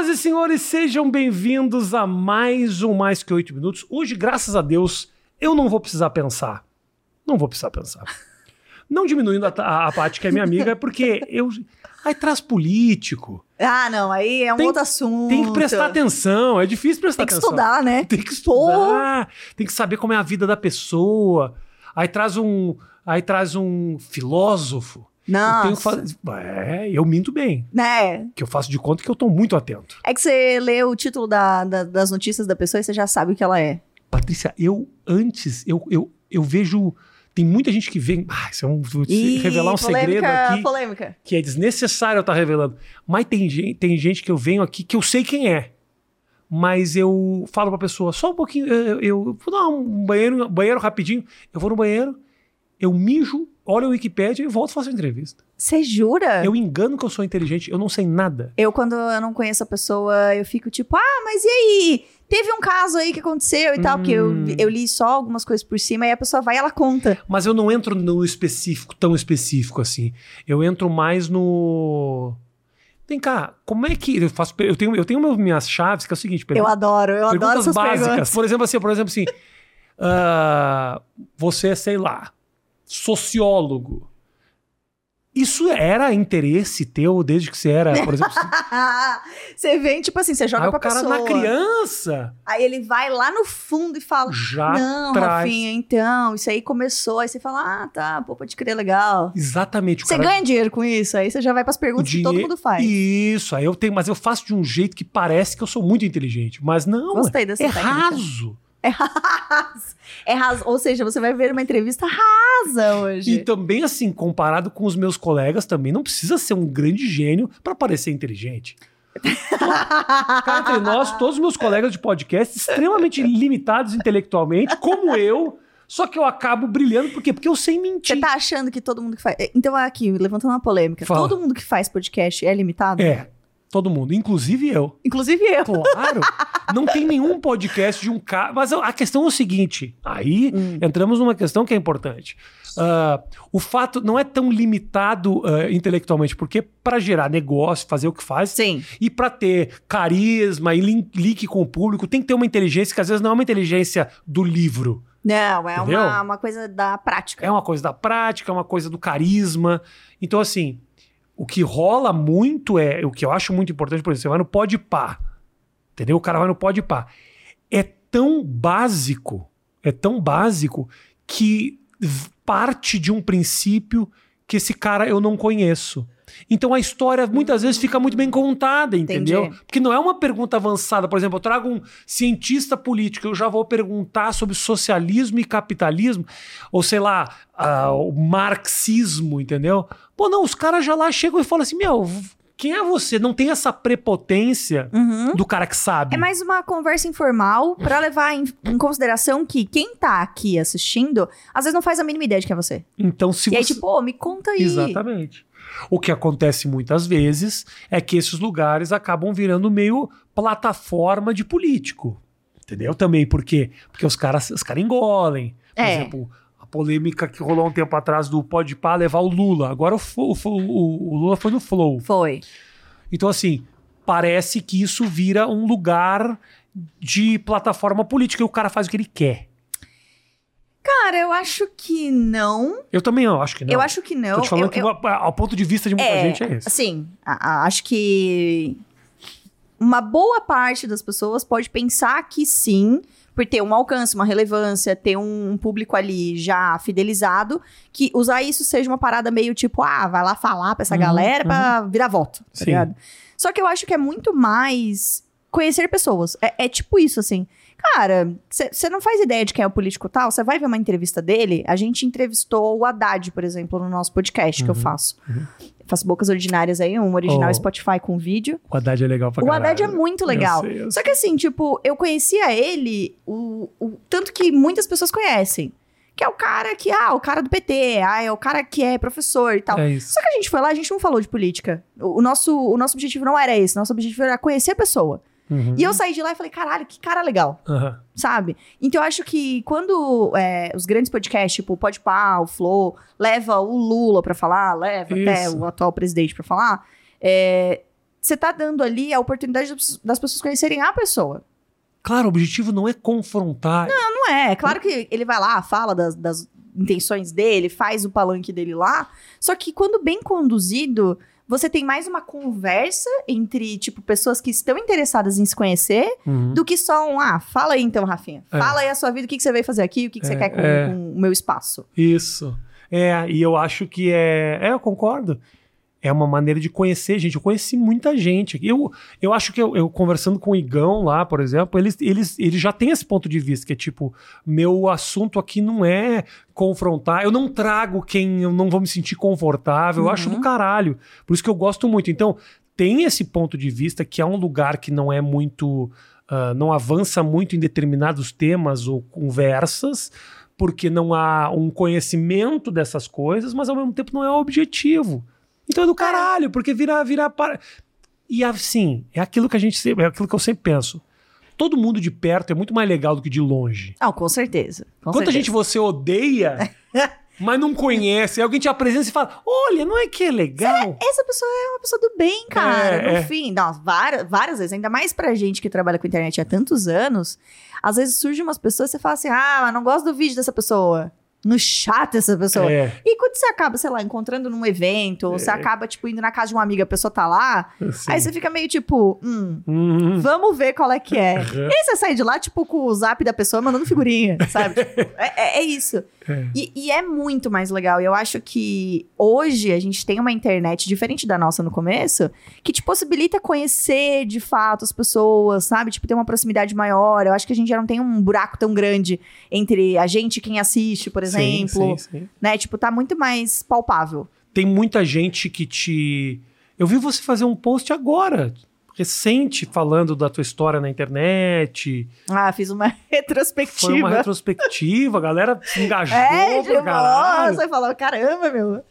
Senhoras e senhores, sejam bem-vindos a mais um Mais Que Oito Minutos. Hoje, graças a Deus, eu não vou precisar pensar. Não vou precisar pensar. Não diminuindo a, a, a Paty, que é minha amiga, é porque eu. Aí traz político. Ah, não, aí é um Tem- outro assunto. Tem que prestar atenção. É difícil prestar Tem que atenção. estudar, né? Tem que estudar. Tem que saber como é a vida da pessoa. Aí traz um. Aí traz um filósofo. Eu tenho que Nossa. fa- É, eu minto bem. Né? Que eu faço de conta que eu tô muito atento. É que você lê o título da- da- das notícias da pessoa e você já sabe o que ela é. Patrícia, eu antes, eu, eu, eu vejo. Tem muita gente que vem. Ah, isso é um. vou te Ih, revelar um polêmica, segredo aqui Polêmica. que é desnecessário eu estar revelando. Mas tem gente, tem gente que eu venho aqui que eu sei quem é. Mas eu falo pra pessoa, só um pouquinho, eu, eu vou dar um banheiro, banheiro rapidinho. Eu vou no banheiro, eu mijo, olho a Wikipédia e volto e faço a entrevista. Você jura? Eu engano que eu sou inteligente, eu não sei nada. Eu, quando eu não conheço a pessoa, eu fico tipo, ah, mas e aí? Teve um caso aí que aconteceu e tal, porque eu, Hum. eu li só algumas coisas por cima, e a pessoa vai e ela conta. Mas eu não entro no específico, tão específico assim. Eu entro mais no. Vem cá, como é que. Eu faço. Eu tenho, eu tenho minhas chaves, que é o seguinte: Eu adoro, eu adoro essas básicas. perguntas. Por exemplo, assim, por exemplo, assim. ah, você sei lá, sociólogo. Isso era interesse teu desde que você era, por exemplo, você vem, tipo assim, você joga aí pra o cara pessoa. na criança Aí ele vai lá no fundo e fala, já não, traz. Rafinha, então, isso aí começou. Aí você fala, ah, tá, pô, pode crer, legal. Exatamente. Você cara, ganha dinheiro com isso, aí você já vai pras perguntas que todo mundo faz. Isso, aí eu tenho, mas eu faço de um jeito que parece que eu sou muito inteligente, mas não. Gostei dessa é técnica. raso. É raso. É raso. Ou seja, você vai ver uma entrevista rasa hoje. E também, assim, comparado com os meus colegas, também não precisa ser um grande gênio para parecer inteligente. Cá entre nós, todos os meus colegas de podcast, extremamente limitados intelectualmente, como eu, só que eu acabo brilhando, por quê? Porque eu sei Você mentir. tá achando que todo mundo que faz. Então, aqui, levantando uma polêmica. Fala. Todo mundo que faz podcast é limitado? É, todo mundo, inclusive eu. Inclusive eu. Claro, não tem nenhum podcast de um cara. Mas a questão é o seguinte: aí Hum. entramos numa questão que é importante. Ah, o fato não é tão limitado ah, intelectualmente, porque para gerar negócio, fazer o que faz, Sim. e para ter carisma e link, link com o público, tem que ter uma inteligência que às vezes não é uma inteligência do livro. Não, é uma, uma coisa da prática. É uma coisa da prática, é uma coisa do carisma. Então, assim, o que rola muito é. O que eu acho muito importante, por exemplo, você vai no pode pá. Entendeu? O cara vai no pode pá. É tão básico, é tão básico que parte de um princípio que esse cara eu não conheço. Então a história muitas vezes fica muito bem contada, entendeu? Entendi. Porque não é uma pergunta avançada. Por exemplo, eu trago um cientista político, eu já vou perguntar sobre socialismo e capitalismo, ou sei lá, ah, o marxismo, entendeu? Pô, não, os caras já lá chegam e falam assim: meu, quem é você? Não tem essa prepotência Uhum. do cara que sabe. É mais uma conversa informal pra levar em, em consideração que quem tá aqui assistindo, às vezes não faz a mínima ideia de quem é você. Então, se e aí, você. tipo, pô, me conta aí. Exatamente. O que acontece muitas vezes é que esses lugares acabam virando meio plataforma de político. Entendeu? Também por quê? Porque os caras os caras engolem. Por É. exemplo, a polêmica que rolou um tempo atrás do Pode Pá levar o Lula. Agora o, o- o Lula foi no Flow. Foi. Então, assim, parece que isso vira um lugar de plataforma política e o cara faz o que ele quer. Cara, eu acho que não. Eu também eu acho que não. Eu acho que não. Tô te falando eu, que eu- ao ponto de vista de muita É, gente é esse. A- acho que uma boa parte das pessoas pode pensar que sim, por ter um alcance, uma relevância, ter um público ali já fidelizado, que usar isso seja uma parada meio tipo, ah, vai lá falar pra essa Uhum, galera pra virar voto, tá Sim. Só que eu acho que é muito mais conhecer pessoas. É, é tipo isso, assim. Cara, você não faz ideia de quem é o político tal, você vai ver uma entrevista dele. A gente entrevistou o Haddad, por exemplo, no nosso podcast que eu Uhum, faço. Faço bocas ordinárias aí, um original Oh. Spotify com vídeo. O Haddad é legal pra O caralho. Haddad é muito legal. Eu sei, eu Só que assim, tipo, eu conhecia ele, o, o tanto que muitas pessoas conhecem. Que é o cara que, ah, o cara do PT, ah, é o cara que é professor e tal. É isso. Só que a gente foi lá, a gente não falou de política. O, o nosso, o nosso objetivo não era esse, nosso objetivo era conhecer a pessoa. Uhum. E eu saí de lá e falei, caralho, que cara legal, Aham. sabe? Então eu acho que quando é, os grandes podcasts, tipo o Podpah, o Flow, leva o Lula pra falar, leva até Isso. o atual presidente pra falar, é, você tá dando ali a oportunidade das- pessoas conhecerem a pessoa. Claro, o objetivo não é confrontar. Não é, é claro que ele vai lá, fala das, das intenções dele, faz o palanque dele lá. Só que quando bem conduzido, você tem mais uma conversa entre, tipo, pessoas que estão interessadas em se conhecer, Uhum. do que só um, ah, fala aí então, Rafinha. É. Fala aí a sua vida, o que, que você veio fazer aqui, o que, que você É, quer com, é. com o meu espaço. Isso. É, e eu acho que é. É, eu concordo. É uma maneira de conhecer gente. Eu conheci muita gente. Eu, eu acho que eu, eu conversando com o Igão lá, por exemplo, eles, eles, eles já têm esse ponto de vista, que é tipo, meu assunto aqui não é confrontar. Eu não trago quem eu não vou me sentir confortável. Eu Uhum. acho do caralho. Por isso que eu gosto muito. Então, tem esse ponto de vista que é um lugar que não é muito. ah, não avança muito em determinados temas ou conversas, porque não há um conhecimento dessas coisas, mas ao mesmo tempo não é objetivo. Então é do caralho, porque vira. vira para... E assim, é aquilo que a gente sempre, é aquilo que eu sempre penso. Todo mundo de perto é muito mais legal do que de longe. Não, com certeza. Com Quanta certeza. gente você odeia, mas não conhece, aí alguém te apresenta e fala: Olha, não é que é legal? Essa pessoa é uma pessoa do bem, cara. É, no é. fim, não, várias, várias vezes, ainda mais pra gente que trabalha com internet há tantos anos, às vezes surgem umas pessoas e você fala assim: ah, mas não gosto do vídeo dessa pessoa. No chato essa pessoa. É, E quando você acaba, sei lá, encontrando num evento, ou você acaba, tipo, indo na casa de uma amiga, a pessoa tá lá, assim. aí você fica meio tipo, hum, Uhum. vamos ver qual é que é. Uhum. E aí você sai de lá, tipo, com o zap da pessoa mandando figurinha, sabe? Tipo, é, é- é isso. É. E, e é muito mais legal. E eu acho que hoje a gente tem uma internet diferente da nossa no começo, que te possibilita conhecer de fato as pessoas, sabe? Tipo, ter uma proximidade maior. Eu acho que a gente já não tem um buraco tão grande entre a gente e quem assiste, por Sim, exemplo. sim, sim. Né? Tipo, tá muito mais palpável. Tem muita gente que te. Eu vi você fazer um post agora, recente, falando da tua história na internet. Ah, fiz uma retrospectiva. Foi uma retrospectiva, a galera se engajou É, pra tipo, caralho. nossa, falou, caramba, meu.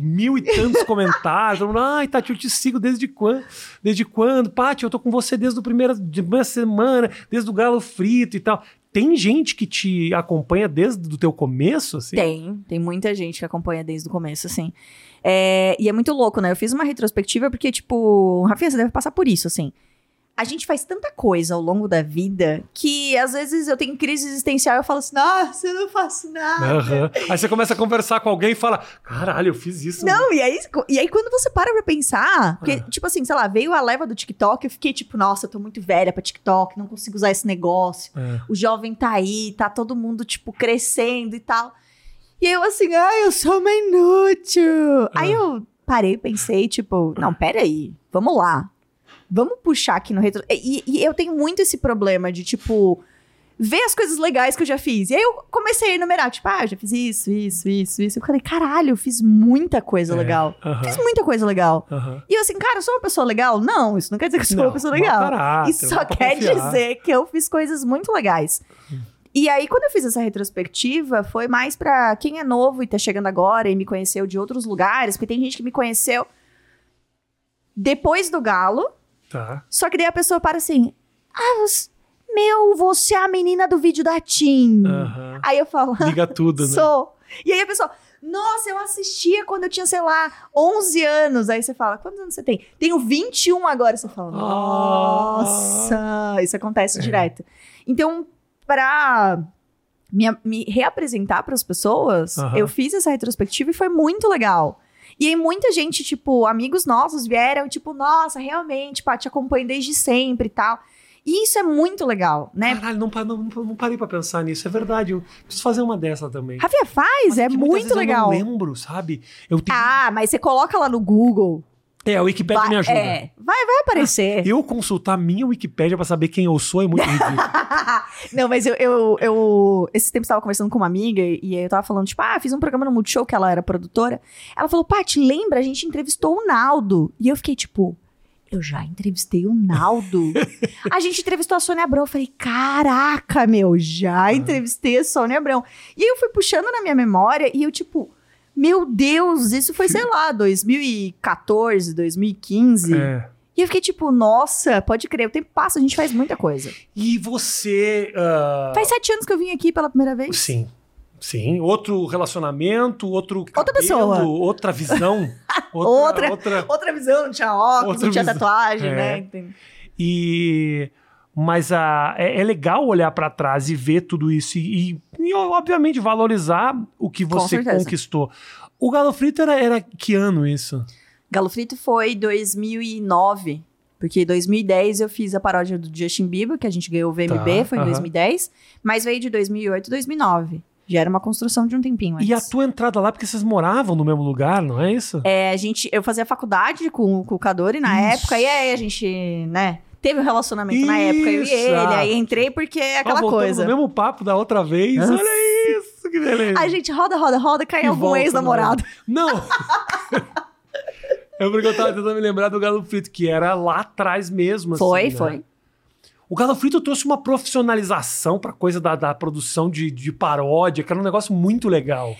Mil e tantos comentários. Ai, Tati, eu te sigo desde quando? Desde quando? Paty, eu tô com você desde a primeira, de primeira semana, desde o galo frito e tal. Tem gente que te acompanha desde o teu começo, assim? Tem, tem muita gente que acompanha desde o começo, assim. É, e é muito louco, né? Eu fiz uma retrospectiva porque, tipo, Rafinha, você deve passar por isso, assim. A gente faz tanta coisa ao longo da vida que às vezes eu tenho crise existencial e eu falo assim, nossa, eu não faço nada. Aham. Aí você começa a conversar com alguém e fala: Caralho, eu fiz isso. Não, e aí, e aí quando você para pra pensar, porque, Ah. tipo assim, sei lá, veio a leva do TikTok, eu fiquei tipo, nossa, eu tô muito velha pra TikTok, não consigo usar esse negócio. É. o jovem tá aí, tá todo mundo, tipo, crescendo e tal. E eu assim, ai, eu sou uma inútil. Aí eu parei, pensei, tipo, não, peraí, vamos lá. Vamos puxar aqui no retro. E, e eu tenho muito esse problema de, tipo, ver as coisas legais que eu já fiz. E aí eu comecei a enumerar, tipo, ah, já fiz isso, isso, isso, isso. Eu falei, caralho, eu fiz muita coisa É, legal. aham, Fiz muita coisa legal. aham. E eu assim, cara, eu sou uma pessoa legal? Não, isso não quer dizer que eu sou Não, uma pessoa legal. caráter, Isso só quer confiar. dizer que eu fiz coisas muito legais. E aí, quando eu fiz essa retrospectiva, foi mais pra quem é novo e tá chegando agora e me conheceu de outros lugares, porque tem gente que me conheceu depois do Galo, Tá. só que daí a pessoa para assim: Ah, você- meu, você é a menina do vídeo da Tim. Aí eu falo: Liga tudo, né? Sou. E aí a pessoa, nossa, eu assistia quando eu tinha, sei lá, 11 anos. Aí você fala, quantos anos você tem? Tenho 21 agora. Você fala, nossa, isso acontece É. direto. Então, pra me, me reapresentar para as pessoas, eu fiz essa retrospectiva e foi muito legal. E aí muita gente, tipo, amigos nossos vieram, tipo, nossa, realmente, pá, te acompanho desde sempre e tal. E isso é muito legal, né? Caralho, não, não, não parei pra pensar nisso. É verdade, eu preciso fazer uma dessa também. Rafinha, faz, Mas é muitas muito legal. Eu não lembro, sabe? Eu tenho... Ah, mas você coloca lá no Google. É, a Wikipédia vai, me ajuda. É, vai, vai aparecer. Eu consultar a minha Wikipédia pra saber quem eu sou é muito ridículo. Não, mas eu, eu, eu. Esse tempo eu tava conversando com uma amiga e eu tava falando, tipo, ah, fiz um programa no Multishow que ela era produtora. Ela falou, Paty, lembra? A gente entrevistou o Naldo. E eu fiquei, tipo. Eu já entrevistei o Naldo. a gente entrevistou a Sônia Abrão. Eu falei, caraca, meu, já entrevistei a Sônia Abrão. E aí eu fui puxando na minha memória e eu, tipo, meu Deus, isso foi, sei lá, 2014, 2015. É. E eu fiquei tipo, nossa, pode crer, o tempo passa, a gente faz muita coisa. E você. ah, Faz sete anos que eu vim aqui pela primeira vez. Sim. Sim. Outro relacionamento, outro. Outra cabelo, pessoa. Outra visão. outra, outra, outra visão, não tinha óculos, não tinha visão. tatuagem, é. né? Entendi. E mas a, é, é, legal olhar para trás e ver tudo isso e, e, e, obviamente, valorizar o que você conquistou. O Galo Frito era, era que ano isso? Galo Frito foi 2009. Porque em 2010 eu fiz a paródia do Justin Bieber, que a gente ganhou o VMB, tá, foi em uh -huh. 2010. Mas veio de 2008 e 2009. Já era uma construção de um tempinho antes. E a tua entrada lá, porque vocês moravam no mesmo lugar, não é isso? É, a gente... Eu fazia faculdade com, com o Cadori na isso. época, e aí a gente, né teve um relacionamento isso, na época, eu e ele. Aí entrei porque é aquela ah, coisa. no mesmo papo da outra vez. Nossa. Olha isso, que beleza. A gente roda, roda, roda, cai algum ex-namorado. Não! é porque eu tava tentando me lembrar do Galo Frito, que era lá atrás mesmo. Foi, assim, foi. Né? O Galo Frito trouxe uma profissionalização pra coisa da, da produção de, de paródia, que era um negócio muito legal.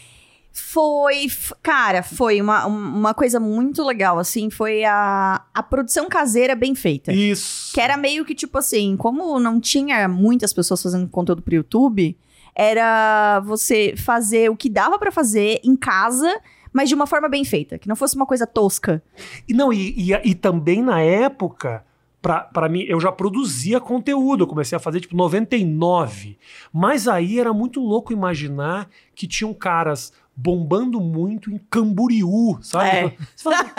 Foi, cara, foi uma, uma coisa muito legal, assim, foi a, a produção caseira bem feita. Isso. Que era meio que, tipo assim, como não tinha muitas pessoas fazendo conteúdo pro YouTube, era você fazer o que dava para fazer em casa, mas de uma forma bem feita, que não fosse uma coisa tosca. E não, e, e, e também na época para mim, eu já produzia conteúdo, eu comecei a fazer tipo 99. Mas aí era muito louco imaginar que tinham caras bombando muito em Camboriú, sabe? É. Você fala,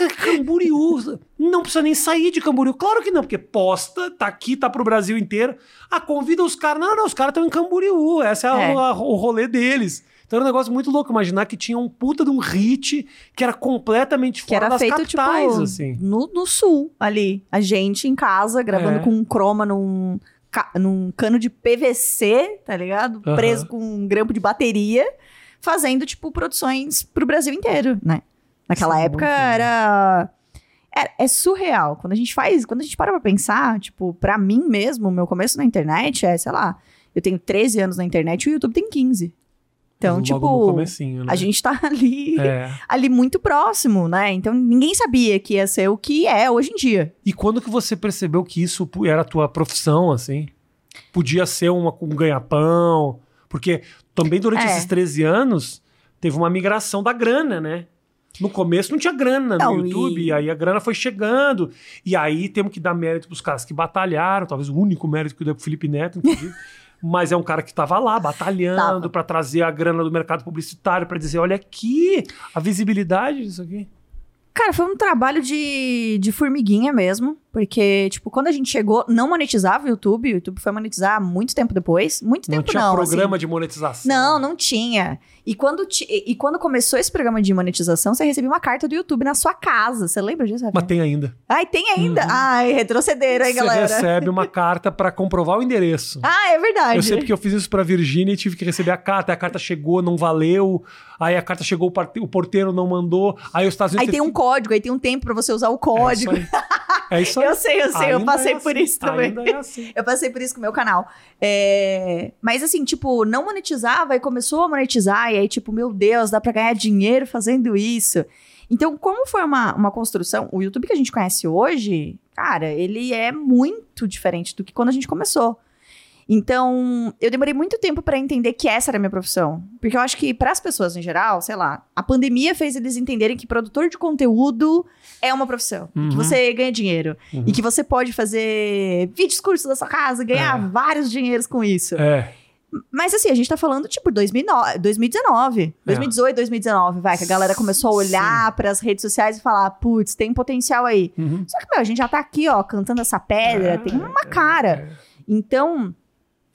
é Camboriú. Não precisa nem sair de Camboriú. Claro que não, porque posta, tá aqui, tá pro Brasil inteiro. Ah, convida os caras. Não, não, os caras estão em Camboriú. Esse é, é. A, a, o rolê deles. Então era um negócio muito louco imaginar que tinha um puta de um hit que era completamente fora que era das feito, capitais, tipo, assim. No, no sul, ali. A gente em casa, gravando é. com um croma num, num cano de PVC, tá ligado? Uhum. Preso com um grampo de bateria fazendo, tipo, produções pro Brasil inteiro, né? Naquela Sim, época era... era... É surreal. Quando a gente faz, quando a gente para pra pensar, tipo, pra mim mesmo, meu começo na internet é, sei lá, eu tenho 13 anos na internet e o YouTube tem 15. Então, Logo tipo, né? a gente tá ali, é. ali muito próximo, né? Então ninguém sabia que ia ser o que é hoje em dia. E quando que você percebeu que isso era a tua profissão, assim? Podia ser uma, um ganha-pão? Porque também durante é. esses 13 anos teve uma migração da grana, né? No começo não tinha grana não, no YouTube, e... aí a grana foi chegando. E aí temos que dar mérito pros caras que batalharam, talvez o único mérito que eu dei pro Felipe Neto, inclusive. mas é um cara que estava lá batalhando para trazer a grana do mercado publicitário para dizer, olha aqui a visibilidade disso aqui. Cara, foi um trabalho de, de formiguinha mesmo. Porque, tipo, quando a gente chegou, não monetizava o YouTube. O YouTube foi monetizar muito tempo depois. Muito tempo não. Não tinha programa assim. de monetização. Não, não tinha. E quando, e quando começou esse programa de monetização, você recebia uma carta do YouTube na sua casa. Você lembra disso? Mas tem ainda. Ai, tem ainda? Uhum. Ai, retrocederam aí, galera. Você recebe uma carta para comprovar o endereço. Ah, é verdade. Eu sei porque eu fiz isso pra Virgínia e tive que receber a carta. A carta chegou, não valeu. Aí a carta chegou, o porteiro não mandou. Aí os Estados Unidos... Aí tem um código, aí tem um tempo para você usar o código. É isso aí. É isso aí. eu sei, eu sei. Ainda eu passei é por assim. isso também. É assim. eu passei por isso com o meu canal. É... Mas assim, tipo, não monetizava e começou a monetizar. E aí, tipo, meu Deus, dá pra ganhar dinheiro fazendo isso. Então, como foi uma, uma construção, o YouTube que a gente conhece hoje, cara, ele é muito diferente do que quando a gente começou. Então, eu demorei muito tempo para entender que essa era a minha profissão. Porque eu acho que, para as pessoas em geral, sei lá, a pandemia fez eles entenderem que produtor de conteúdo é uma profissão. Uhum. Que você ganha dinheiro. Uhum. E que você pode fazer vídeos cursos da sua casa, ganhar é. vários dinheiros com isso. É. Mas assim, a gente tá falando tipo 2009, 2019, 2018, 2019, vai, que a galera começou a olhar para as redes sociais e falar, putz, tem potencial aí. Uhum. Só que, meu, a gente já tá aqui, ó, cantando essa pedra, é, tem uma cara. É. Então,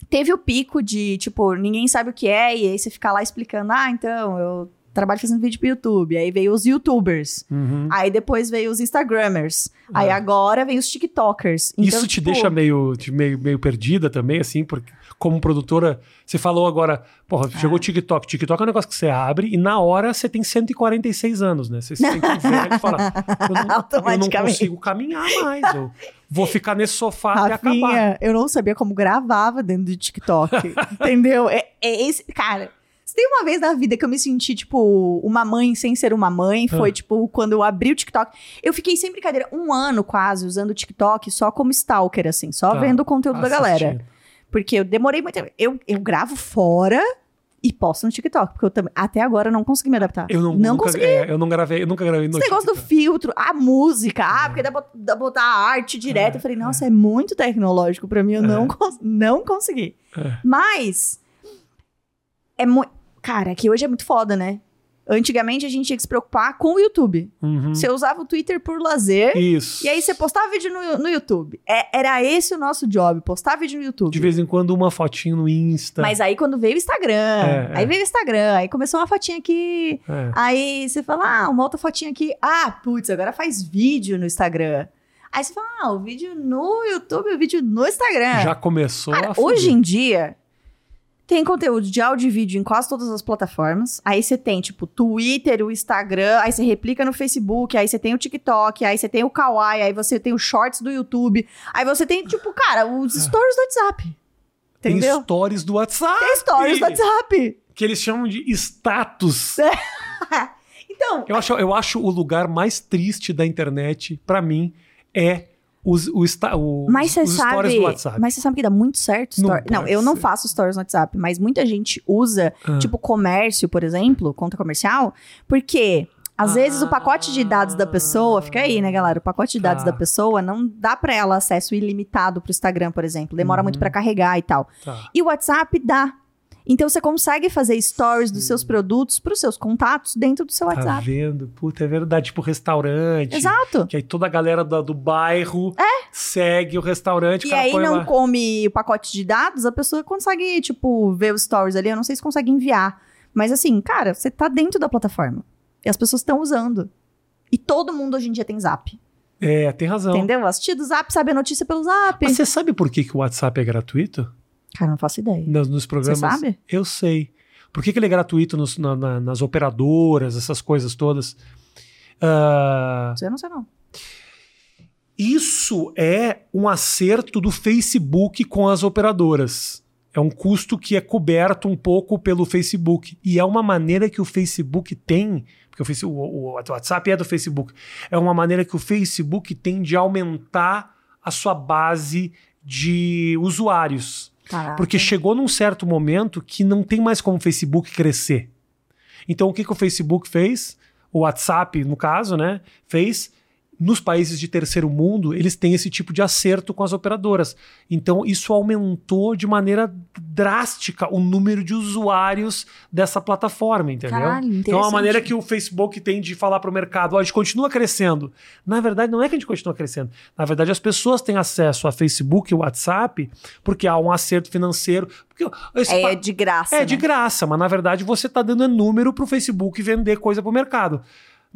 Teve o pico de, tipo, ninguém sabe o que é, e aí você fica lá explicando, ah, então, eu trabalho fazendo vídeo pro YouTube. Aí veio os YouTubers. Uhum. Aí depois veio os Instagrammers. Uhum. Aí agora vem os TikTokers. Então, Isso te tipo... deixa meio, meio, meio perdida também, assim, porque como produtora, você falou agora, porra, chegou o é. TikTok. TikTok é um negócio que você abre e na hora você tem 146 anos, né? Você se sente velho e fala, eu não, eu não consigo caminhar mais. Eu vou ficar nesse sofá Rafinha, até acabar. eu não sabia como gravava dentro do TikTok, entendeu? É, é esse, cara... Se tem uma vez na vida que eu me senti, tipo, uma mãe sem ser uma mãe, foi, ah. tipo, quando eu abri o TikTok. Eu fiquei sem brincadeira, um ano quase usando o TikTok só como stalker, assim, só tá. vendo o conteúdo da galera. Porque eu demorei muito tempo. Eu, eu gravo fora e posto no TikTok, porque eu também até agora não consegui me adaptar. Eu não, não nunca, consegui. é, eu não gravei, eu nunca gravei no Esse negócio do TikTok. filtro, a música, ah, porque dá pra, dá botar a arte direto. É, eu falei, nossa, é, muito tecnológico pra mim, eu não, cons- não consegui. É. Mas, é muito. Cara, que hoje é muito foda, né? Antigamente a gente tinha que se preocupar com o YouTube. Uhum. Você usava o Twitter por lazer. Isso. E aí você postava vídeo no, no YouTube. É- era esse o nosso job, postar vídeo no YouTube. De vez em quando uma fotinho no Insta. Mas aí quando veio o Instagram, É, aí é. veio o Instagram, aí começou uma fotinha aqui, É. aí você fala, ah, uma outra fotinha aqui, ah, putz, agora faz vídeo no Instagram. Aí você fala, ah, o vídeo no YouTube, o vídeo no Instagram. Já começou Cara, a hoje em dia, tem conteúdo de áudio e vídeo em quase todas as plataformas. Aí você tem, tipo, Twitter, o Instagram, aí você replica no Facebook, aí você tem o TikTok, aí você tem o Kawaii, aí você tem os shorts do YouTube, aí você tem, tipo, cara, os stories do WhatsApp. Tem Entendeu? stories do WhatsApp. Tem stories do WhatsApp. Que eles chamam de status. Então, Eu acho, eu acho o lugar mais triste da internet, pra mim, é os, o, mas você os stories sabe, do WhatsApp. mas você sabe que dá muito certo Não story. Não, eu não faço stories no WhatsApp, mas muita gente usa, Ah. tipo comércio, por exemplo, conta comercial, porque às vezes o pacote de dados da pessoa, fica aí, né, galera? O pacote de dados Tá. da pessoa não dá pra ela acesso ilimitado pro Instagram, por exemplo, demora Uhum. muito pra carregar e tal. Tá. E o WhatsApp dá. Então você consegue fazer stories dos seus produtos pros seus contatos dentro do seu Tá WhatsApp. vendo? Puta, é verdade. Tipo restaurante. Exato. Que aí toda a galera do, do bairro segue o restaurante. E aí não lá. come o pacote de dados, a pessoa consegue, tipo, ver os stories ali. Eu não sei se consegue enviar. Mas assim, cara, você tá dentro da plataforma. E as pessoas estão usando. E todo mundo hoje em dia tem zap. É, tem razão. Entendeu? Assistir do zap, sabe a notícia pelo zap. Mas você sabe por que, que o WhatsApp é gratuito? Cara, não faço ideia. Nos, nos programas. Você sabe? Eu sei. Por que, que ele é gratuito nos- na- na- nas operadoras, essas coisas todas? Ah, Eu não sei, não. Isso é um acerto do Facebook com as operadoras. É um custo que é coberto um pouco pelo Facebook. E é uma maneira que o Facebook tem, porque o, Face- o- o WhatsApp é do Facebook, é uma maneira que o Facebook tem de aumentar a sua base de usuários. Caraca. Porque chegou num certo momento que não tem mais como o Facebook crescer. Então o que, que o Facebook fez? O WhatsApp, no caso, né? Fez. Nos países de terceiro mundo, eles têm esse tipo de acerto com as operadoras. Então, isso aumentou de maneira drástica o número de usuários dessa plataforma, entendeu? Caralho, então, é interessante. maneira que o Facebook tem de falar para o mercado: ó, a gente continua crescendo. Na verdade, não é que a gente continua crescendo. Na verdade, as pessoas têm acesso a Facebook e WhatsApp porque há um acerto financeiro. É pa- de graça. é de né? graça, mas na verdade você está dando número para o Facebook vender coisa para o mercado.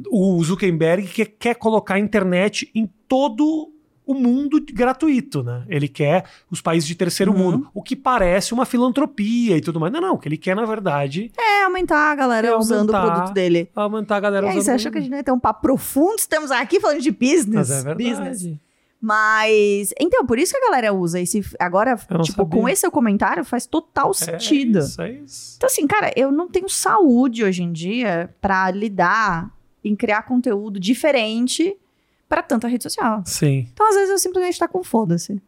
O Zuckerberg quer, quer colocar a internet em todo o mundo gratuito, né? Ele quer os países de terceiro Uhum. mundo, o que parece uma filantropia e tudo mais. Não, não, o que ele quer, na verdade, É aumentar a galera É usando o aumentar. produto dele. é aumentar a galera E aí, usando você achou que a gente não ia ter um papo profundo? Estamos aqui falando de business. Mas é verdade. Business. Mas. Então, por isso que a galera usa esse. Agora, tipo, sabia. com esse seu comentário, faz total É sentido. isso, é isso. Então, assim, cara, eu não tenho saúde hoje em dia pra lidar em criar conteúdo diferente pra tanta rede social. Sim. Então, às vezes, eu simplesmente tá com foda-se.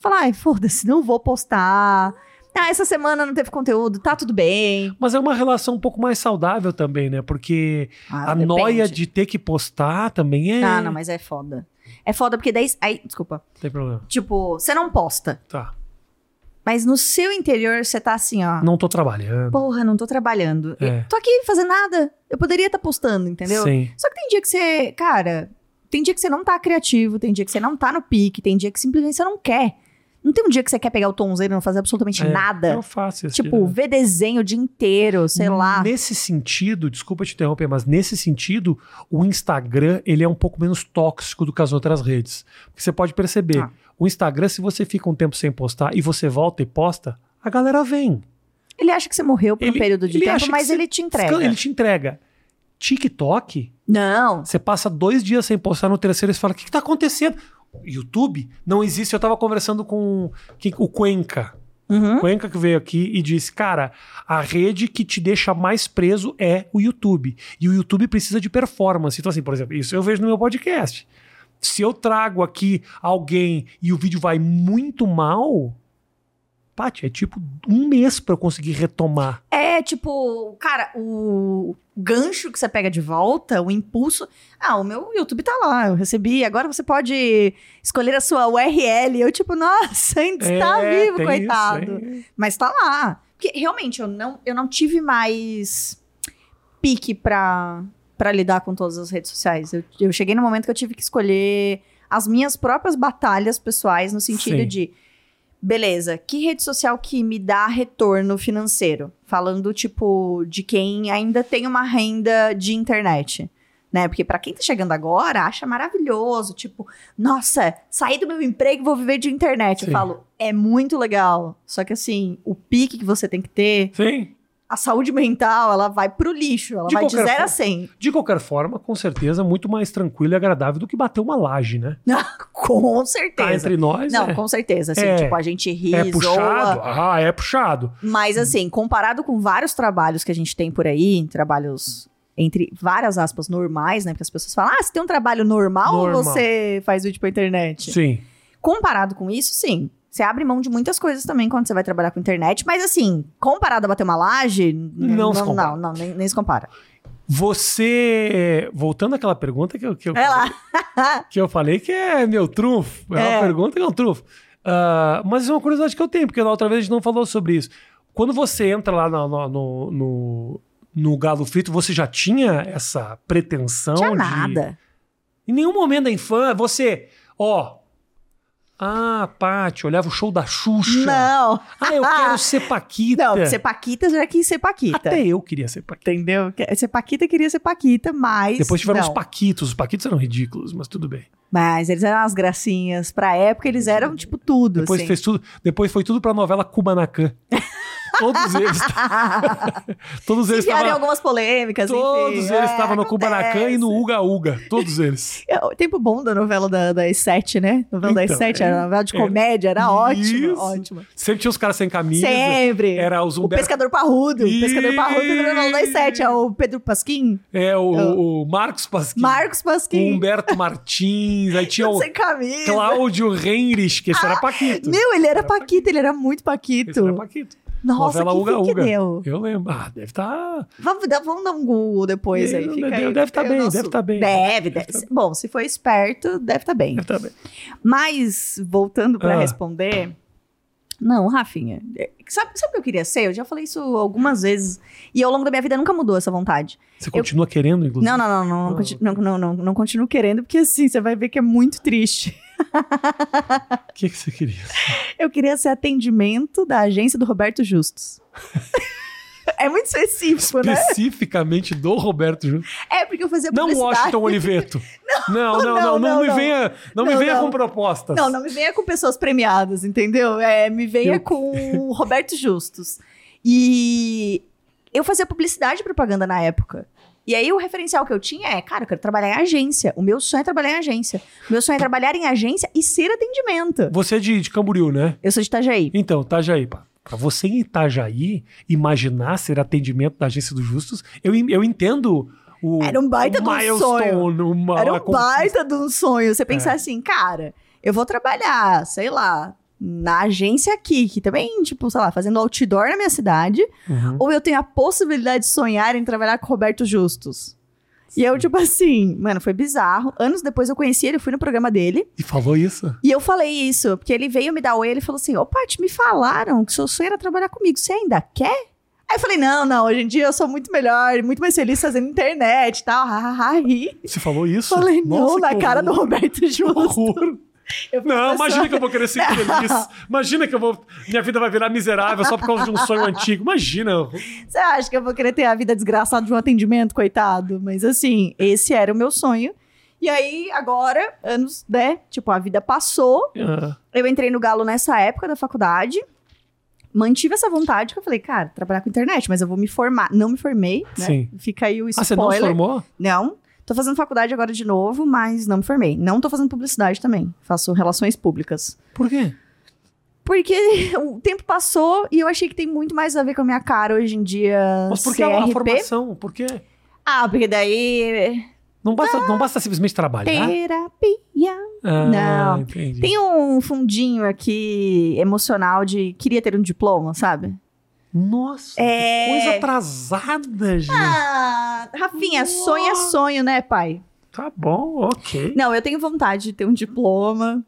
Falar, ai, foda-se, não vou postar. Ah, essa semana não teve conteúdo, tá tudo bem. Mas é uma relação um pouco mais saudável também, né? Porque Ah, a depende. noia de ter que postar também é. Ah, não, mas é foda. É foda porque daí. Aí, desculpa. Tem problema. Tipo, você não posta. Tá. Mas no seu interior você tá assim, ó. Não tô trabalhando. Porra, não tô trabalhando. É. Tô aqui fazendo nada. Eu poderia estar postando, entendeu? Sim. Só que tem dia que você, cara, tem dia que você não tá criativo, tem dia que você não tá no pique, tem dia que simplesmente você não quer. Não tem um dia que você quer pegar o tomzeiro e não fazer absolutamente É, nada. Eu faço isso. Tipo, ver desenho o dia inteiro, sei lá. Nesse sentido, desculpa te interromper, mas nesse sentido, o Instagram ele é um pouco menos tóxico do que as outras redes. Porque você pode perceber, Ah. O Instagram, se você fica um tempo sem postar e você volta e posta, a galera vem. Ele acha que você morreu por um Ele- período de tempo, mas ele te entrega. Ele te entrega. TikTok, Não. você passa dois dias sem postar, no terceiro você fala: o que, que tá acontecendo? YouTube não existe. Eu tava conversando com o Cuenca. Uhum. Cuenca que veio aqui e disse: Cara, a rede que te deixa mais preso é o YouTube. E o YouTube precisa de performance. Então, assim, por exemplo, isso eu vejo no meu podcast. Se eu trago aqui alguém e o vídeo vai muito mal, Paty, é tipo um mês pra eu conseguir retomar. É, tipo, cara, o gancho que você pega de volta, o impulso. Ah, o meu YouTube tá lá, eu recebi. Agora você pode escolher a sua URL. Eu, tipo, nossa, ainda está É, vivo, tem coitado. isso? Mas tá lá. Porque realmente eu não, eu não tive mais pique pra, pra lidar com todas as redes sociais. Eu, eu cheguei no momento que eu tive que escolher as minhas próprias batalhas pessoais, no sentido Sim. de. Beleza, que rede social que me dá retorno financeiro? Falando, tipo, de quem ainda tem uma renda de internet. Né? Porque pra quem tá chegando agora, acha maravilhoso. Tipo, nossa, saí do meu emprego e vou viver de internet. Sim. Eu falo, é muito legal. Só que assim, o pique que você tem que ter, Sim. A saúde mental, ela vai pro lixo. Ela De vai de 0 a forma. 100. De qualquer forma, com certeza, muito mais tranquilo e agradável do que bater uma laje, né? com Tá certeza. entre nós. Não, é, com certeza. Assim, É. tipo, a gente ri, é puxado. zoa. Ah, é puxado. Mas assim, comparado com vários trabalhos que a gente tem por aí, trabalhos entre várias aspas normais, né? Porque as pessoas falam, ah, você tem um trabalho normal, Normal. ou você faz vídeo pra internet? Sim. Comparado com isso, sim. Você abre mão de muitas coisas também quando você vai trabalhar com internet, mas assim, comparado a bater uma laje, n- Não se não, compara. não, não, nem, nem se compara. Você. Voltando àquela pergunta que eu, que eu, É lá. que eu falei que é meu trunfo. É, É. uma pergunta que é um trunfo. Ah, mas é uma curiosidade que eu tenho, porque na outra vez a gente não falou sobre isso. Quando você entra lá no, no, no, no- no Galo Frito, você já tinha essa pretensão Tinha de. nada. Em nenhum momento da infância, você. Ó. Ah, Paty, olhava o show da Xuxa. Não. Ah, eu quero ser Paquita. Não, ser Paquita já quis ser Paquita. Até eu queria ser Paquita. Entendeu? Ser Paquita queria ser Paquita, mas. Depois tiveram não. os Paquitos. Os Paquitos eram ridículos, mas tudo bem. Mas eles eram umas gracinhas. Pra época, eles eram, tipo, tudo. Depois, assim. fez tudo, depois foi tudo pra novela Kubanacan. todos eles. todos eles estavam. algumas polêmicas, Todos enfim. eles É, estavam no Kubanacan e no. Uga Uga. Todos eles. É, o tempo bom da novela da, das sete, né? Novela das Então, sete, é- era novela de é- comédia, era ótima, ótima. Sempre tinha os caras sem camisa. Sempre. Era os O. Pescador Parrudo. O Pescador Parrudo da novela das sete. É o Pedro Pasquim, É, o, o Marcos Pasquim. Marcos O Pasquim. Humberto Martins. Aí tinha o sem camisa. Cláudio Heinrich, que esse era Paquito. Meu, ele era Era Paquito, ele era muito Esse Paquito. era Paquito. Nossa, Novela que Uga que Uga. deu. Eu lembro. Ah, deve estar. Vamos, dar- vamos dar um Google depois aí. Deve- Fica deve- aí, deve fica tá bem, nosso- deve tá bem. Deve, Deve deve. Bom, se for esperto, deve estar bem. Deve tá bem. Mas, voltando pra Ah. responder. Não, Rafinha. é, Sabe, sabe o que eu queria ser? Eu já falei isso algumas vezes. E ao longo da minha vida nunca mudou essa vontade. Você continua querendo, inclusive? Não, não, não, não, não, conti- não, não, não, não continuo querendo, porque assim, você vai ver que é muito triste. O que, que você queria? Eu queria ser atendimento da agência do Roberto Justus. é muito específico, né? Especificamente do Roberto Júnior. É, porque eu fazia Não publicidade. Washington Oliveto. Não, não, não, não, não, não, não, me não. venha, não me Não, venha não. com propostas. Não, não me venha com pessoas premiadas, entendeu? É, me venha com o Roberto Justus. E eu fazia publicidade e propaganda na época. E aí o referencial que eu tinha é, cara, eu quero trabalhar em agência. O meu sonho é trabalhar em agência. O meu sonho é trabalhar em agência e ser atendimento. Você é de, de Camboriú, né? Eu sou de Itajaí. Então, Itajaí, pá. Pra você em Itajaí imaginar ser atendimento da agência do Justus, eu, eu entendo o. Era um baita de um milestone, Uma, Era um baita de um sonho. Você pensar É. assim, cara, eu vou trabalhar, sei lá, na agência aqui, que também, tipo, sei lá, fazendo outdoor na minha cidade, Uhum. ou eu tenho a possibilidade de sonhar em trabalhar com o Roberto Justus. E eu, tipo assim, mano, foi bizarro. Anos depois eu conheci ele, fui no programa dele. E falou isso? E eu falei isso, porque ele veio me dar oi, ele falou assim: Ô, Paty, me falaram que seu sonho era trabalhar comigo. Você ainda quer? Aí eu falei: Não, não, hoje em dia eu sou muito melhor, muito mais feliz fazendo internet e tal. Hahaha, ri. Você falou isso? Falei, não, Nossa, na que cara do. Roberto Que Justo. horror. Eu Não, imagina que eu vou querer ser feliz. Imagina que eu vou. Minha vida vai virar miserável só por causa de um sonho antigo. Imagina. Você acha que eu vou querer ter a vida desgraçada de um atendimento, coitado? Mas assim, esse era o meu sonho. E aí, agora, anos, né? Tipo, a vida passou. Ah, Eu entrei no Galo nessa época da faculdade. Mantive essa vontade que eu falei, cara, trabalhar com internet, mas eu vou me formar. Não me formei, né? Sim. Fica aí o Ah, você não se spoiler. formou? Não. Tô fazendo faculdade agora de novo, mas não me formei. Não tô fazendo publicidade também. Faço relações públicas. Por quê? Porque o tempo passou e eu achei que tem muito mais a ver com a minha cara hoje em dia. Mas por que a CRP. formação? Por quê? Ah, porque daí. Não basta, não basta simplesmente trabalhar? Terapia. Ah, Não. entendi. Tem um fundinho aqui emocional de queria ter um diploma, sabe? Nossa, É. que coisa atrasada, gente. Ah, Rafinha, sonho é sonho, né, pai? Tá bom, ok. Não, eu tenho vontade de ter um diploma.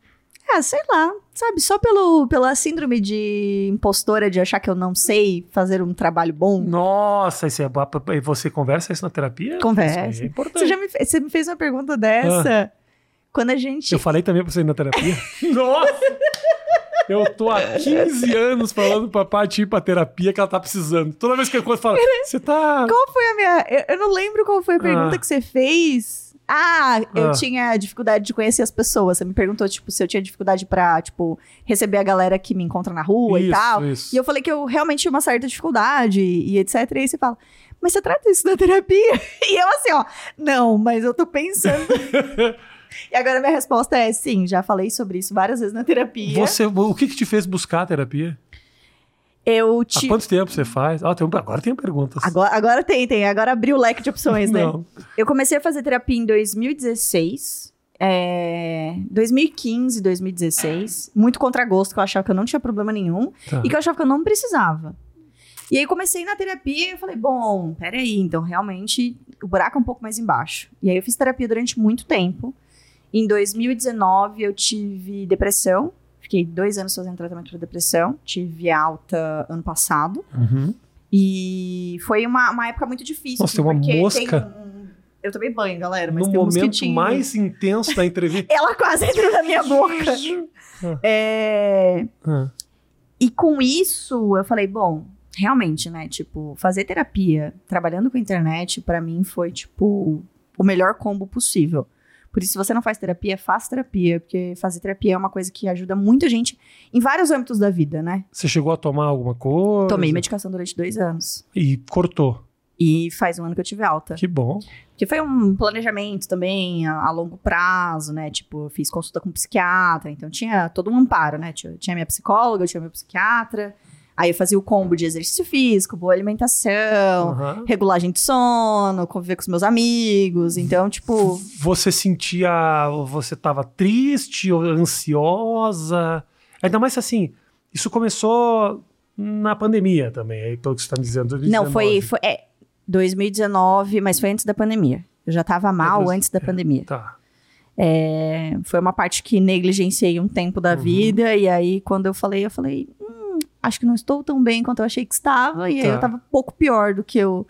Ah, sei lá, sabe? Só pelo, pela síndrome de impostora de achar que eu não sei fazer um trabalho bom. Nossa, isso é e você conversa isso na terapia? Conversa. É importante. Você já me, você me fez uma pergunta dessa. Quando a gente. Eu falei também pra você ir na terapia. Nossa! Eu tô há 15 anos falando pra Paty ir pra terapia que ela tá precisando. Toda vez que eu falo, você tá. Qual foi a minha. Eu, eu não lembro qual foi a pergunta Ah. que você fez. Ah, eu Ah. tinha dificuldade de conhecer as pessoas. Você me perguntou, tipo, se eu tinha dificuldade pra, tipo, receber a galera que me encontra na rua e Isso, tal. isso. E eu falei que eu realmente tinha uma certa dificuldade e etc. E aí você fala, mas você trata isso na terapia? E eu assim, ó, não, mas eu tô pensando. e agora minha resposta é sim, já falei sobre isso várias vezes na terapia. Você, o que que te fez buscar a terapia? Eu Há te. quanto tempo você faz? Ah, tem, agora tem perguntas. Agora, agora tem, tem. Agora abriu o leque de opções, né? Eu comecei a fazer terapia em 2016. É, 2015, 2016. Muito contra gosto, que eu achava que eu não tinha problema nenhum. Tá. E que eu achava que eu não precisava. E aí comecei na terapia e eu falei, bom, peraí, então realmente o buraco é um pouco mais embaixo. E aí eu fiz terapia durante muito tempo. Em 2019 eu tive depressão. Fiquei dois anos fazendo tratamento para depressão. Tive alta ano passado. Uhum. E foi uma, uma época muito difícil. Nossa, tem uma porque mosca. um- eu tomei banho, galera, mas No tem um momento mais intenso da entrevista. Ela quase entrou na minha boca. É, Ah, E com isso, eu falei, bom, realmente, né? Tipo, fazer terapia trabalhando com a internet, pra mim, foi, tipo, o melhor combo possível. Por isso, se você não faz terapia, faça terapia, porque fazer terapia é uma coisa que ajuda muita gente em vários âmbitos da vida, né? Você chegou a tomar alguma coisa? Tomei medicação durante dois anos. E cortou. E faz um ano que eu tive alta. Que bom. Que foi um planejamento também a, a longo prazo, né? Tipo, fiz consulta com psiquiatra, então tinha todo um amparo, né? Tinha, tinha minha psicóloga, eu tinha meu psiquiatra. Aí eu fazia o combo de exercício físico, boa alimentação, Aham. regulagem de sono, conviver com os meus amigos. Então, tipo, Você sentia. Você tava triste ou ansiosa? Ainda mais assim, isso começou na pandemia também, aí pelo que você tá me dizendo. não, foi, 2019. foi é, 2019, mas foi antes da pandemia. Eu já tava mal dois- antes da pandemia. Tá. É, foi uma parte que negligenciei um tempo da Uhum. vida, e aí quando eu falei, eu falei, acho que não estou tão bem quanto eu achei que estava, e aí Tá. eu tava um pouco pior do que eu,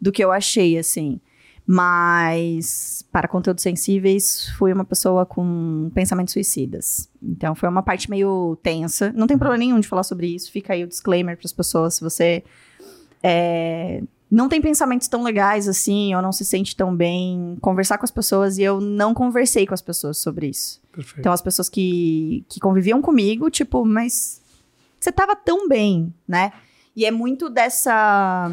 do que eu achei, assim. Mas, para conteúdos sensíveis, fui uma pessoa com pensamentos suicidas. Então, foi uma parte meio tensa. Não tem problema nenhum de falar sobre isso, fica aí o disclaimer para as pessoas, se você é, não tem pensamentos tão legais assim, ou não se sente tão bem, conversar com as pessoas, e eu não conversei com as pessoas sobre isso. Perfeito. Então, as pessoas que, que conviviam comigo, tipo, mas você tava tão bem, né? E é muito dessa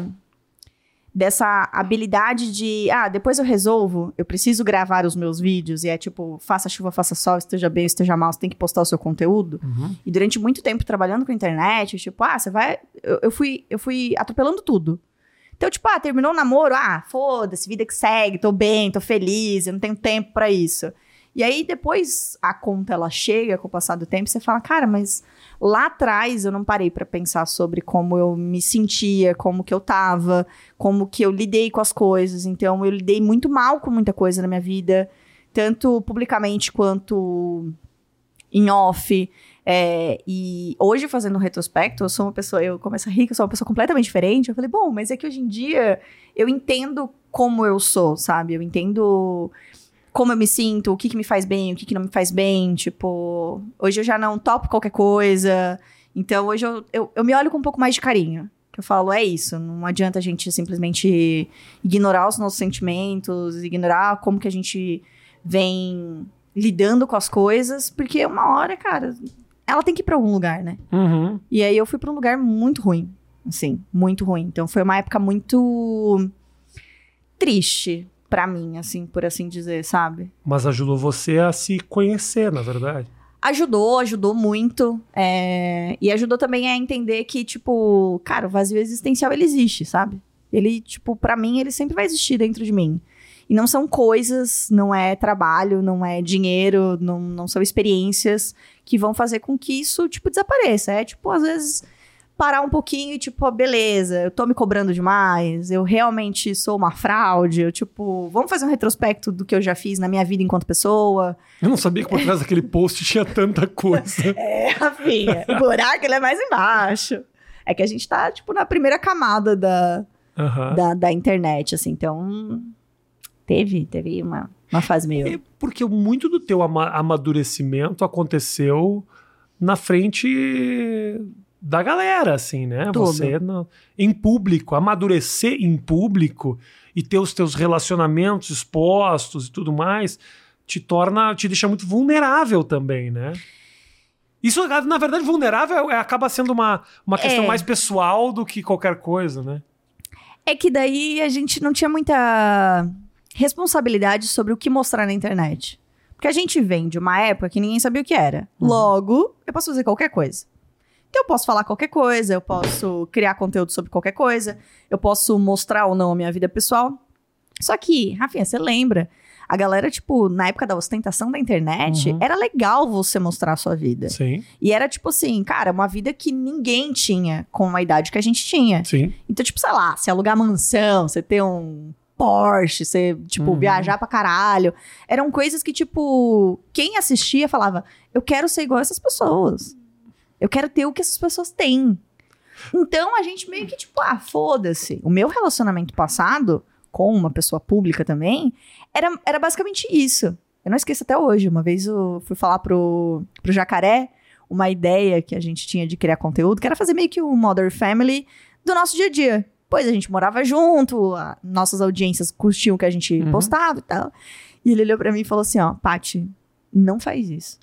dessa habilidade de, ah, depois eu resolvo, eu preciso gravar os meus vídeos, e é tipo, faça chuva, faça sol, esteja bem, esteja mal, você tem que postar o seu conteúdo. Uhum. E durante muito tempo trabalhando com a internet, tipo, ah, você vai. Eu, eu fui, eu fui atropelando tudo. Então, tipo, ah, terminou o namoro, ah, foda-se, vida que segue, tô bem, tô feliz, eu não tenho tempo pra isso. E aí, depois a conta ela chega com o passar do tempo, você fala, cara, mas lá atrás eu não parei pra pensar sobre como eu me sentia, como que eu tava, como que eu lidei com as coisas. Então, eu lidei muito mal com muita coisa na minha vida, tanto publicamente quanto em off. É, e hoje, fazendo um retrospecto, eu sou uma pessoa, eu começo a rir, eu sou uma pessoa completamente diferente. Eu falei, bom, mas é que hoje em dia eu entendo como eu sou, sabe? Eu entendo como eu me sinto, o que, que me faz bem, o que, que não me faz bem. Tipo, hoje eu já não topo qualquer coisa. Então, hoje eu, eu, eu me olho com um pouco mais de carinho. Que eu falo, é isso, não adianta a gente simplesmente ignorar os nossos sentimentos, ignorar como que a gente vem lidando com as coisas, porque uma hora, cara, ela tem que ir pra algum lugar, né? Uhum. E aí eu fui pra um lugar muito ruim, assim, muito ruim. Então foi uma época muito triste pra mim, assim, por assim dizer, sabe? Mas ajudou você a se conhecer, na verdade. Ajudou, ajudou muito. é, E ajudou também a entender que, tipo, cara, o vazio existencial ele existe, sabe? Ele, tipo, pra mim, ele sempre vai existir dentro de mim. E não são coisas, não é trabalho, não é dinheiro, não, não são experiências que vão fazer com que isso, tipo, desapareça. É, tipo, às vezes parar um pouquinho e, tipo, beleza, eu tô me cobrando demais, eu realmente sou uma fraude, eu, tipo, vamos fazer um retrospecto do que eu já fiz na minha vida enquanto pessoa. Eu não sabia que por trás daquele post tinha tanta coisa. É, Rafinha, o buraco ele é mais embaixo. É que a gente tá, tipo, na primeira camada da, Aham. da, da internet, assim, então teve, teve uma, uma fase meio... É porque muito do teu ama- amadurecimento aconteceu na frente da galera, assim, né? Você no- em público, amadurecer em público e ter os teus relacionamentos expostos e tudo mais, te torna, te deixa muito vulnerável também, né? Isso, na verdade, vulnerável é- acaba sendo uma, uma questão É. mais pessoal do que qualquer coisa, né? É que daí a gente não tinha muita responsabilidade sobre o que mostrar na internet. Porque a gente vem de uma época que ninguém sabia o que era. Uhum. Logo, eu posso fazer qualquer coisa. Então eu posso falar qualquer coisa, eu posso criar conteúdo sobre qualquer coisa, eu posso mostrar ou não a minha vida pessoal. Só que, Rafinha, você lembra? A galera, tipo, na época da ostentação da internet, Uhum. era legal você mostrar a sua vida. Sim, E era, tipo assim, cara, uma vida que ninguém tinha com a idade que a gente tinha. sim. Então, tipo, sei lá, você alugar mansão, você ter um Porsche, você, tipo, Uhum. viajar pra caralho. Eram coisas que, tipo, quem assistia falava: eu quero ser igual a essas pessoas. Eu quero ter o que essas pessoas têm. Então a gente meio que, tipo, ah, foda-se. O meu relacionamento passado, com uma pessoa pública também, era, era basicamente isso. Eu não esqueço até hoje. Uma vez eu fui falar pro, pro Jacaré uma ideia que a gente tinha de criar conteúdo, que era fazer meio que um Mother Family do nosso dia a dia. Pois a gente morava junto, a- nossas audiências curtiam o que a gente Uhum. postava e tal. E ele olhou pra mim e falou assim: ó, Paty, não faz isso.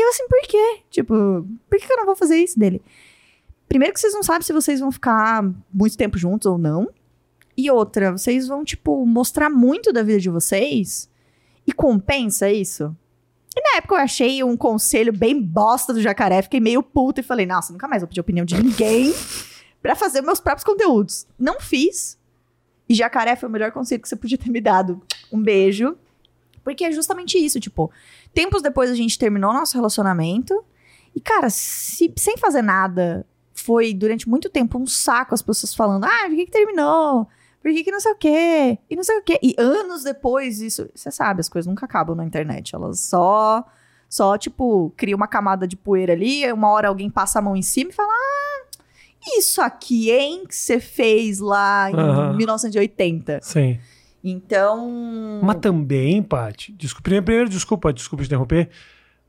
E eu assim, por quê? Tipo, por que eu não vou fazer isso dele? Primeiro que vocês não sabem se vocês vão ficar muito tempo juntos ou não. E outra, vocês vão, tipo, mostrar muito da vida de vocês e compensa isso? E na época eu achei um conselho bem bosta do jacaré, fiquei meio puta e falei, nossa, nunca mais vou pedir opinião de ninguém pra fazer meus próprios conteúdos. Não fiz. E jacaré foi o melhor conselho que você podia ter me dado. Um beijo. Porque é justamente isso, tipo, tempos depois a gente terminou nosso relacionamento. E, cara, se, sem fazer nada, foi durante muito tempo um saco as pessoas falando: ah, por que, que terminou? Por que, que não sei o quê? E não sei o quê. E anos depois, isso. Você sabe, as coisas nunca acabam na internet. Elas só. Só, tipo, cria uma camada de poeira ali, uma hora alguém passa a mão em cima e fala: Ah, isso aqui, hein, que você fez lá em Aham. 1980. Sim. Então. Mas também, Paty, desculpa, primeiro, desculpa, desculpa te interromper,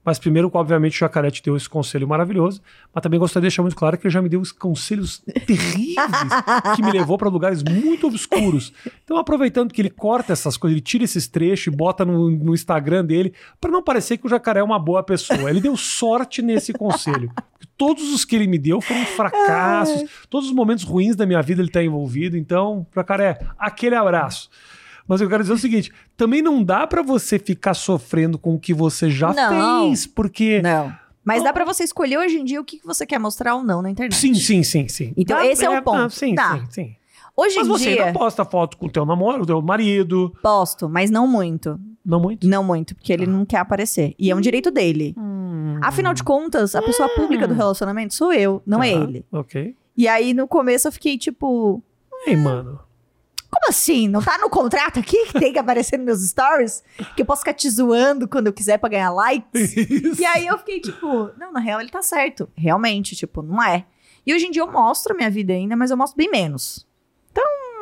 mas primeiro, obviamente, o Jacaré te deu esse conselho maravilhoso, mas também gostaria de deixar muito claro que ele já me deu os conselhos terríveis que me levou para lugares muito obscuros. Então, aproveitando que ele corta essas coisas, ele tira esses trechos e bota no, no Instagram dele, para não parecer que o Jacaré é uma boa pessoa. Ele deu sorte nesse conselho. Todos os que ele me deu foram fracassos, todos os momentos ruins da minha vida ele está envolvido. Então, Jacaré, aquele abraço. Mas eu quero dizer o seguinte: também não dá pra você ficar sofrendo com o que você já Não. fez, porque. Não. Mas dá pra você escolher hoje em dia o que você quer mostrar ou não na internet. Sim, sim, sim, sim. Então, esse é o ponto. ah, sim, Dá. sim, sim. Hoje Mas em você dia, ainda posta foto com o teu namoro, o teu marido. posto, mas não muito. Não muito? Não muito, porque ele não quer aparecer. E é um direito dele. Hum. Afinal de contas, a pessoa pública do relacionamento sou eu, não é Tá, ele. Ok. E aí, no começo, eu fiquei tipo, Ei, mano. Como assim? Não tá no contrato aqui que tem que aparecer nos meus stories? Que eu posso ficar te zoando quando eu quiser pra ganhar likes? Isso. E aí eu fiquei tipo, não, na real ele tá certo. Realmente, tipo, não é. E hoje em dia eu mostro a minha vida ainda, mas eu mostro bem menos.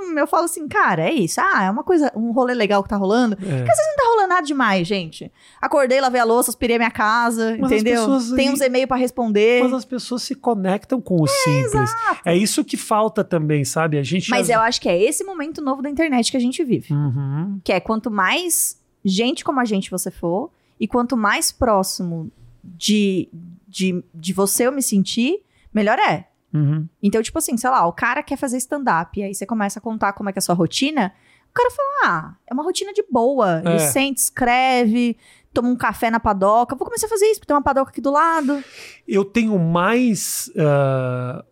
Então, eu falo assim, cara, é isso. Ah, é uma coisa, um rolê legal que tá rolando. É. Não tá rolando nada demais, gente. Acordei, lavei a louça, aspirei a minha casa, Mas as entendeu? pessoas Tem aí- uns e-mails pra responder. Mas as pessoas se conectam com o simples. É isso que falta também, sabe? A gente. Mas eu acho que é esse momento novo da internet que a gente vive. Uhum. Que é quanto mais gente como a gente você for, e quanto mais próximo de, de, de você eu me sentir, melhor é. Uhum. Então, tipo assim, sei lá, o cara quer fazer stand-up, e aí você começa a contar como é que é a sua rotina, o cara fala, ah, é uma rotina de boa. Ele É. sente, escreve, toma um café na padoca. Vou começar a fazer isso, porque tem uma padoca aqui do lado. Eu tenho mais. ah,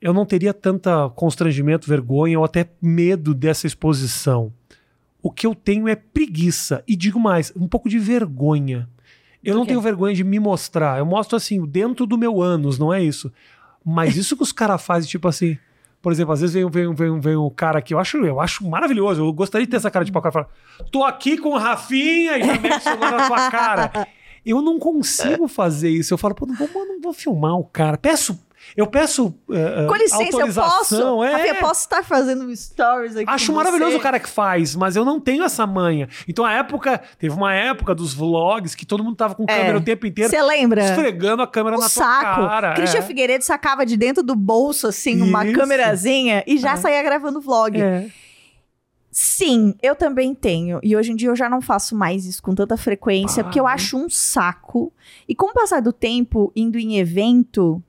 eu não teria tanta constrangimento, vergonha ou até medo dessa exposição. O que eu tenho é preguiça. E digo mais, um pouco de vergonha. Eu não tenho vergonha de me mostrar. Eu mostro assim, dentro do meu ânus, não é isso. Mas isso que os caras fazem, tipo assim. Por exemplo, às vezes vem, vem, vem, vem um cara que eu acho, eu acho maravilhoso. Eu gostaria de ter essa cara de pau. O cara fala, tô aqui com o Rafinha e já mete na tua cara. Eu não consigo fazer isso. Eu falo, pô, não vou, não vou filmar o cara. Peço, eu peço eh, Com licença, eu posso. autorização. É. Rafinha, posso estar fazendo stories aqui. Acho maravilhoso você? o cara que faz, mas eu não tenho essa manha. Então, a época, teve uma época dos vlogs que todo mundo tava com É. câmera o tempo inteiro, Você lembra? esfregando a câmera Um na saco. tua cara. Christian é. Figueiredo sacava de dentro do bolso, assim, uma Isso. câmerazinha e já É. saía gravando vlog. É. Sim, eu também tenho. E hoje em dia eu já não faço mais isso com tanta frequência, Pá, porque eu acho um saco. E com o passar do tempo, indo em evento.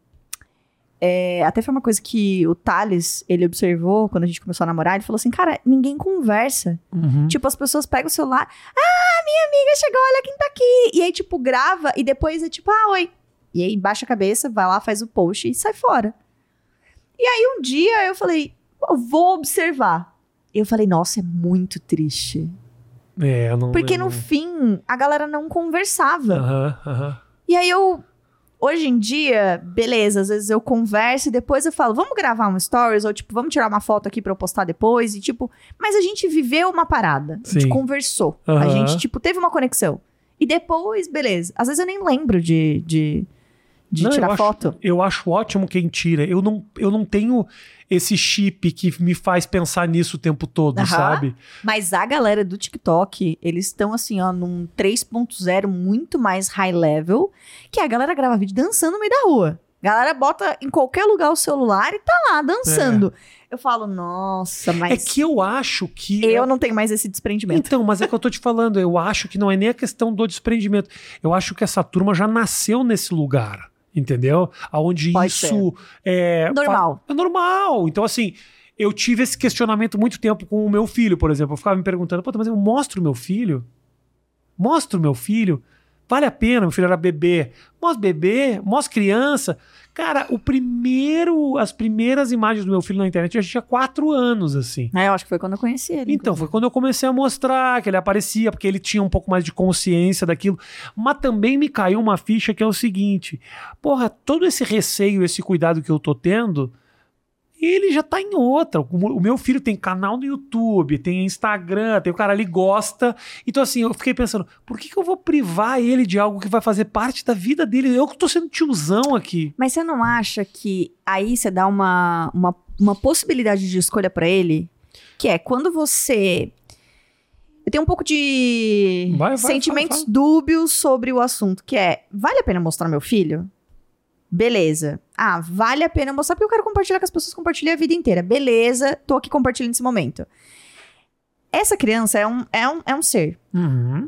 É, até foi uma coisa que o Thales, ele observou quando a gente começou a namorar. Ele falou assim: Cara, ninguém conversa. Uhum. Tipo, as pessoas pegam o celular. Ah, minha amiga chegou, olha quem tá aqui. E aí, tipo, grava e depois é tipo, ah, oi. E aí, baixa a cabeça, vai lá, faz o post e sai fora. E aí, um dia eu falei, eu vou observar. Eu falei, nossa, é muito triste. É, eu não Porque eu no não- fim, a galera não conversava. Aham, aham. E aí eu. Hoje em dia, beleza, às vezes eu converso e depois eu falo, vamos gravar um stories, ou tipo, vamos tirar uma foto aqui pra eu postar depois, e tipo, mas a gente viveu uma parada, a gente Sim. conversou, a Aham. gente, tipo, teve uma conexão. E depois, beleza. Às vezes eu nem lembro de, de, de Não, eu tirar acho- foto. Eu acho ótimo quem tira. Eu não, eu não tenho esse chip que me faz pensar nisso o tempo todo, Aham. sabe? Mas a galera do TikTok, eles estão assim, ó, num 3.0 muito mais high level, que a galera grava vídeo dançando no meio da rua. A galera bota em qualquer lugar o celular e tá lá dançando. Eu falo, nossa, mas É que eu acho que. eu não tenho mais esse desprendimento. Então, mas é que eu tô te falando, eu acho que não é nem a questão do desprendimento. Eu acho que essa turma já nasceu nesse lugar, entendeu? Aonde Pode isso é Normal. É normal. Então, assim, eu tive esse questionamento muito tempo com o meu filho, por exemplo. Eu ficava me perguntando, mas eu mostro o meu filho? Mostro o meu filho? Vale a pena, meu filho era bebê. Mostra bebê, mostra criança. Cara, o primeiro, as primeiras imagens do meu filho na internet eu já tinha quatro anos, assim. É, eu acho que foi quando eu conheci ele. Então, foi quando eu comecei a mostrar que ele aparecia, porque ele tinha um pouco mais de consciência daquilo. Mas também me caiu uma ficha que é o seguinte: porra, todo esse receio, esse cuidado que eu tô tendo, ele já tá em outra. O meu filho tem canal no YouTube, tem Instagram, tem o cara ali gosta. Então, assim, eu fiquei pensando, por que, que eu vou privar ele de algo que vai fazer parte da vida dele? Eu que tô sendo tiozão aqui. Mas você não acha que aí você dá uma, uma, uma possibilidade de escolha pra ele? Que é quando você. Eu tenho um pouco de Vai, vai, sentimentos fala. dúbios sobre o assunto, que é: vale a pena mostrar meu filho? Beleza. Ah, vale a pena mostrar porque eu quero compartilhar com as pessoas, compartilhar a vida inteira. Beleza, tô aqui compartilhando esse momento. Essa criança é um, é um, é um ser. Uhum.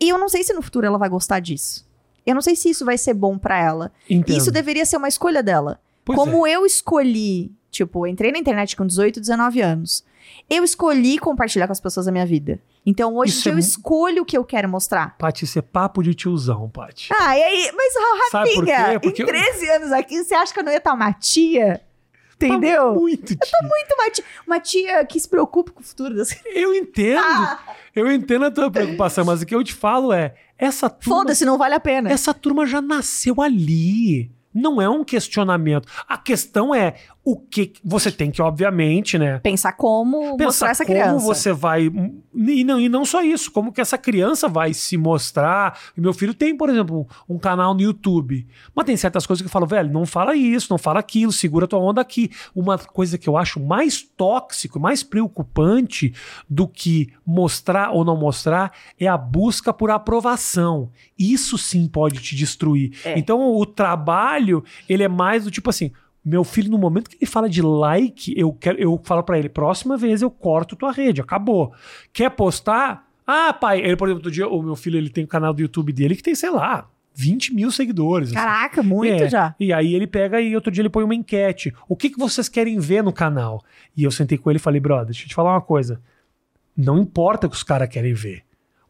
E eu não sei se no futuro ela vai gostar disso. Eu não sei se isso vai ser bom pra ela. Entendo. Isso deveria ser uma escolha dela. Pois Como é. eu escolhi, tipo, eu entrei na internet com 18, 19 anos. Eu escolhi compartilhar com as pessoas a minha vida. Então hoje Isso eu é escolho o que eu quero mostrar. Paty, isso é papo de tiozão, Paty. Ah, e aí, mas por Rafinha, quê? Porque em eu- 13 anos aqui, você acha que eu não ia estar uma tia? Tá Entendeu? muito tia. Muito uma tia, uma tia que se preocupa com o futuro das Eu entendo. Ah, Eu entendo a tua preocupação, mas o que eu te falo é, essa turma, Foda-se, não vale a pena. essa turma já nasceu ali. Não é um questionamento. A questão é o que você tem que, obviamente, né? Pensar como mostrar Pensar essa como criança. você vai. E não, e não só isso, como que essa criança vai se mostrar. Meu filho tem, por exemplo, um canal no YouTube. Mas tem certas coisas que eu falo, velho, não fala isso, não fala aquilo, segura tua onda aqui. Uma coisa que eu acho mais tóxico, mais preocupante do que mostrar ou não mostrar é a busca por aprovação. Isso sim pode te destruir. É. Então o trabalho, ele é mais do tipo assim. Meu filho, no momento que ele fala de like, eu, quero, eu falo pra ele: próxima vez eu corto tua rede, acabou. Quer postar? Ah, pai, ele, por exemplo, outro dia, o meu filho ele tem o canal do YouTube dele que tem, sei lá, 20 mil seguidores. assim. Caraca, muito É, já. E aí ele pega e outro dia ele põe uma enquete. O que, que vocês querem ver no canal? E eu sentei com ele e falei, brother, deixa eu te falar uma coisa. Não importa o que os caras querem ver.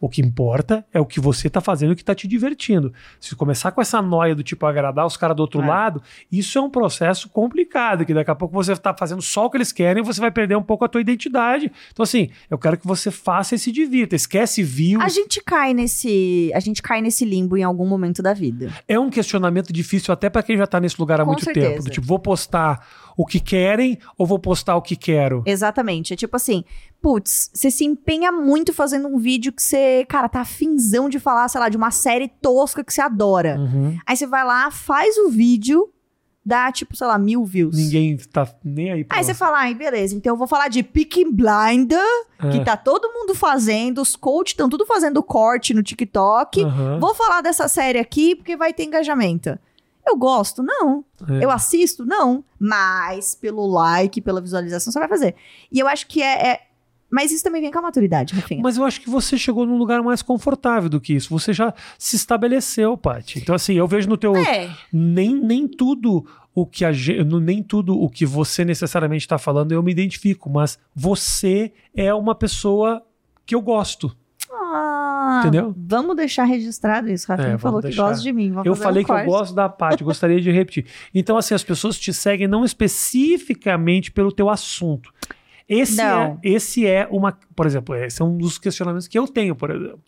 O que importa é o que você tá fazendo e o que tá te divertindo. Se começar com essa noia do tipo agradar os caras do outro É. lado, isso é um processo complicado, que daqui a pouco você tá fazendo só o que eles querem e você vai perder um pouco a tua identidade. Então, assim, eu quero que você faça e se divirta. Esquece views. A gente cai nesse, a gente cai nesse limbo em algum momento da vida. É um questionamento difícil até pra quem já tá nesse lugar há Com muito certeza. tempo. Do tipo, vou postar o que querem ou vou postar o que quero? Exatamente. É tipo assim, putz, você se empenha muito fazendo um vídeo que você, cara, tá afinzão de falar, sei lá, de uma série tosca que você adora. Uhum. Aí você vai lá, faz o vídeo, dá tipo, sei lá, mil views. Ninguém tá nem aí pra Aí você fala, ai, beleza, então eu vou falar de Picking Blinder, que É. tá todo mundo fazendo, os coaches estão tudo fazendo corte no TikTok. Aham. Vou falar dessa série aqui porque vai ter engajamento. Eu gosto? Não. É. Eu assisto? Não. Mas pelo like, pela visualização, você vai fazer. E eu acho que é. é- Mas isso também vem com a maturidade, Rafinha. Mas eu acho que você chegou num lugar mais confortável do que isso. Você já se estabeleceu, Paty. Então, assim, eu vejo no teu. É. Nem, nem tudo o que a gente. Nem tudo o que você necessariamente está falando eu me identifico, mas você é uma pessoa que eu gosto. Ah, Entendeu? Vamos deixar registrado isso. Rafinha É, falou que deixar. gosta de mim. Eu falei um que eu gosto da Paty, gostaria de repetir. Então, assim, as pessoas te seguem não especificamente pelo teu assunto. Esse, é, Não. esse é uma. Por exemplo, esse é um dos questionamentos que eu tenho, por exemplo.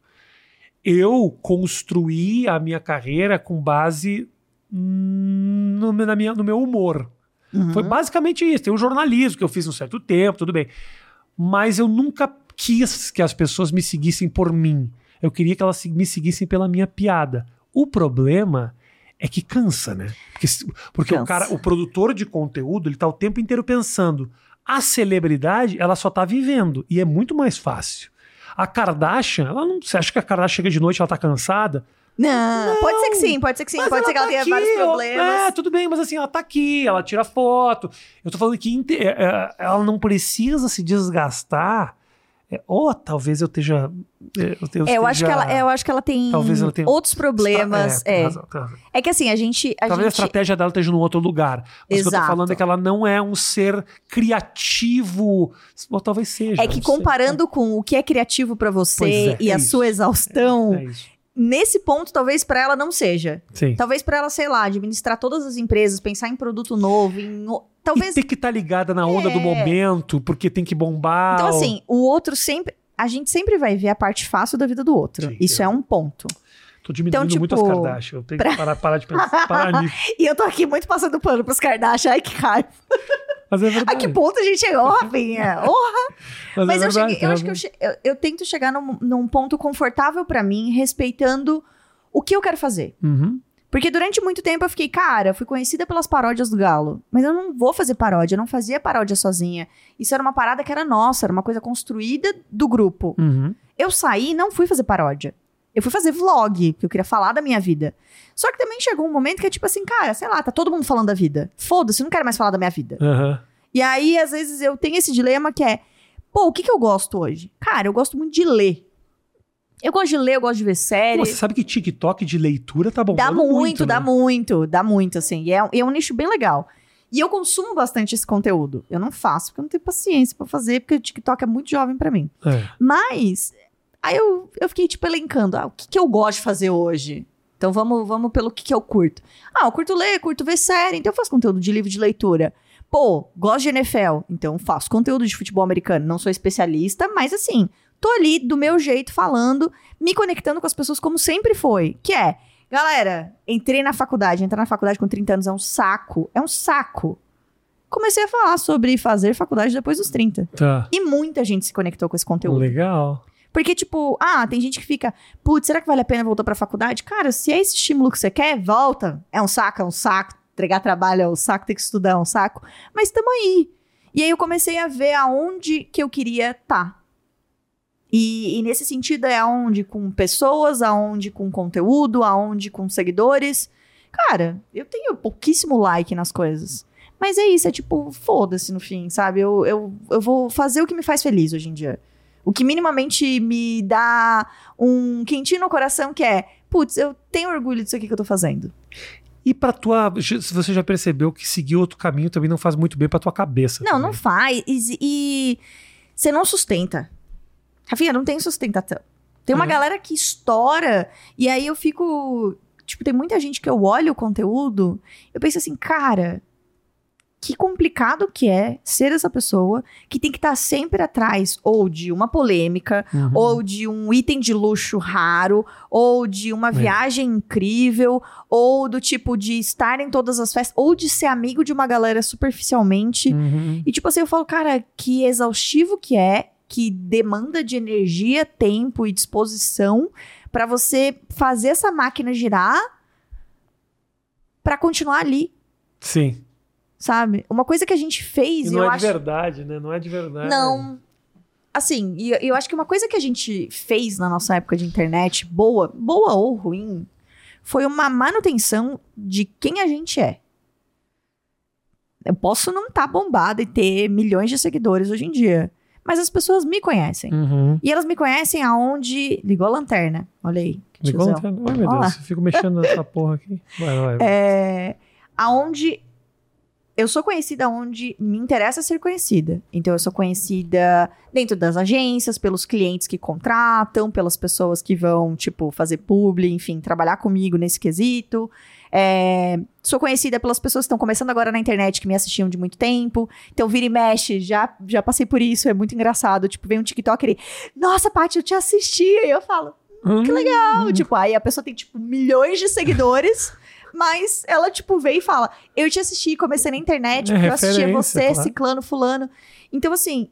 Eu construí a minha carreira com base no, na minha, no meu humor. Uhum. Foi basicamente isso. Tem o jornalismo que eu fiz um certo tempo, tudo bem. Mas eu nunca quis que as pessoas me seguissem por mim. Eu queria que elas me seguissem pela minha piada. O problema é que cansa, né? Porque, porque o Cansa. cara, o produtor de conteúdo, ele tá o tempo inteiro pensando. A celebridade, ela só tá vivendo. E é muito mais fácil. A Kardashian, ela não. Você acha que a Kardashian chega de noite e ela tá cansada? Não, pode ser que sim, pode ser que sim. Pode ser que ela tá tenha aqui, vários ó. problemas. É, tudo bem, mas assim, ela tá aqui, ela tira foto. Eu tô falando que é, é, ela não precisa se desgastar. É, ou talvez eu esteja. é, Eu, eu É, eu, acho que ela, eu acho que ela tem Talvez ela tenha- outros problemas. É, É, razão, razão. é que assim, a gente. A Talvez a gente estratégia dela esteja num outro lugar. Mas o que eu tô Exato. falando é que ela não é um ser criativo. Ou talvez seja. é que não sei. comparando com o que é criativo pra você é, e é a isso. sua exaustão, É. nesse ponto talvez pra ela não seja. Sim. Talvez pra ela, sei lá, administrar todas as empresas, pensar em produto novo, em talvez E ter que estar ligada na onda do É. momento, porque tem que bombar. Então assim, o outro sempre a gente sempre vai ver a parte fácil da vida do outro. Sim, Isso eu- é um ponto. Tô diminuindo então, muito as tipo, Kardashian. Eu tenho que parar, parar de pensar. Parar nisso. E eu tô aqui muito passando pano pros Kardashian. Ai, que raiva. Mas é A verdade. que ponto a gente chegou, Rafinha? Oh, Mas, Mas é eu, verdade, cheguei- eu acho que eu, eu, eu tento chegar num, num ponto confortável pra mim, respeitando o que eu quero fazer. Uhum. Porque durante muito tempo eu fiquei, cara, fui conhecida pelas paródias do Galo. Mas eu não vou fazer paródia, eu não fazia paródia sozinha. Isso era uma parada que era nossa, era uma coisa construída do grupo. Uhum. Eu saí e não fui fazer paródia. Eu fui fazer vlog, porque eu queria falar da minha vida. Só que também chegou um momento que é tipo assim, cara, sei lá, tá todo mundo falando da vida. Foda-se, eu não quero mais falar da minha vida. Aham. E aí, às vezes, eu tenho esse dilema que é: pô, o que, que eu gosto hoje? Cara, eu gosto muito de ler. Eu gosto de ler, eu gosto de ver série. Pô, Você sabe que TikTok de leitura tá bombando dá muito, dá né? muito, dá muito, assim. E é, é um nicho bem legal. E eu consumo bastante esse conteúdo. Eu não faço, porque eu não tenho paciência pra fazer, porque o TikTok é muito jovem pra mim. É. Mas, aí eu, eu fiquei, tipo, elencando, ah, o que, que eu gosto de fazer hoje? Então vamos, vamos pelo que, que eu curto. Ah, eu curto ler, curto ver série, então eu faço conteúdo de livro de leitura. Pô, gosto de NFL, então faço conteúdo de futebol americano. Não sou especialista, mas assim, tô ali do meu jeito falando, me conectando com as pessoas como sempre foi. Que é, galera, entrei na faculdade, entrar na faculdade com 30 anos é um saco. É um saco. Comecei a falar sobre fazer faculdade depois dos 30. Tá. E muita gente se conectou com esse conteúdo. Legal. Porque, tipo, ah, tem gente que fica, putz, será que vale a pena voltar pra faculdade? Cara, se é esse estímulo que você quer, volta. É um saco, é um saco. Entregar trabalho é um saco, ter que estudar é um saco. Mas tamo aí. E aí eu comecei a ver aonde que eu queria estar. E, e nesse sentido é aonde com pessoas, aonde com conteúdo, aonde com seguidores. Cara, eu tenho pouquíssimo like nas coisas. Mas é isso, é tipo, foda-se no fim, sabe? Eu, eu, eu vou fazer o que me faz feliz hoje em dia. O que minimamente me dá um quentinho no coração, que é, putz, eu tenho orgulho disso aqui que eu tô fazendo. E pra tua. Se você já percebeu que seguir outro caminho também não faz muito bem pra tua cabeça. Não, também. não faz. E, e você não sustenta. Rafinha, não tem sustentação. Tem uma É. galera que estoura, e aí eu fico. Tipo, tem muita gente que eu olho o conteúdo, eu penso assim, cara, que complicado que é ser essa pessoa que tem que estar sempre atrás ou de uma polêmica, Uhum. ou de um item de luxo raro, ou de uma É. viagem incrível, ou do tipo de estar em todas as festas, ou de ser amigo de uma galera superficialmente. Uhum. E tipo assim, eu falo, cara, que exaustivo que é, que demanda de energia, tempo e disposição pra você fazer essa máquina girar pra continuar ali, Sim. Sabe? Uma coisa que a gente fez, E não é acho de verdade, né? Não é de verdade. não. Assim, e eu acho que uma coisa que a gente fez na nossa época de internet, boa, boa ou ruim, foi uma manutenção de quem a gente é. Eu posso não estar bombada e ter milhões de seguidores hoje em dia, mas as pessoas me conhecem. Uhum. E elas me conhecem aonde. Ligou a lanterna. Olha aí. Ligou a lanterna? Ai, meu Olha lá. Deus, eu fico mexendo nessa porra aqui. Vai, vai. vai. É, aonde eu sou conhecida onde me interessa ser conhecida. Então eu sou conhecida dentro das agências, pelos clientes que contratam, pelas pessoas que vão, tipo, fazer publi, enfim, trabalhar comigo nesse quesito. É, sou conhecida pelas pessoas que estão começando agora na internet, que me assistiam de muito tempo. Então, vira e mexe, já, já passei por isso, é muito engraçado. Tipo, vem um TikToker e, nossa, Paty, eu te assisti. E eu falo, Hum, que legal. Tipo, aí a pessoa tem, tipo, milhões de seguidores, mas ela, tipo, vem e fala: Eu te assisti, comecei na internet, É porque eu assistia você, claro. ciclano, fulano. Então, assim,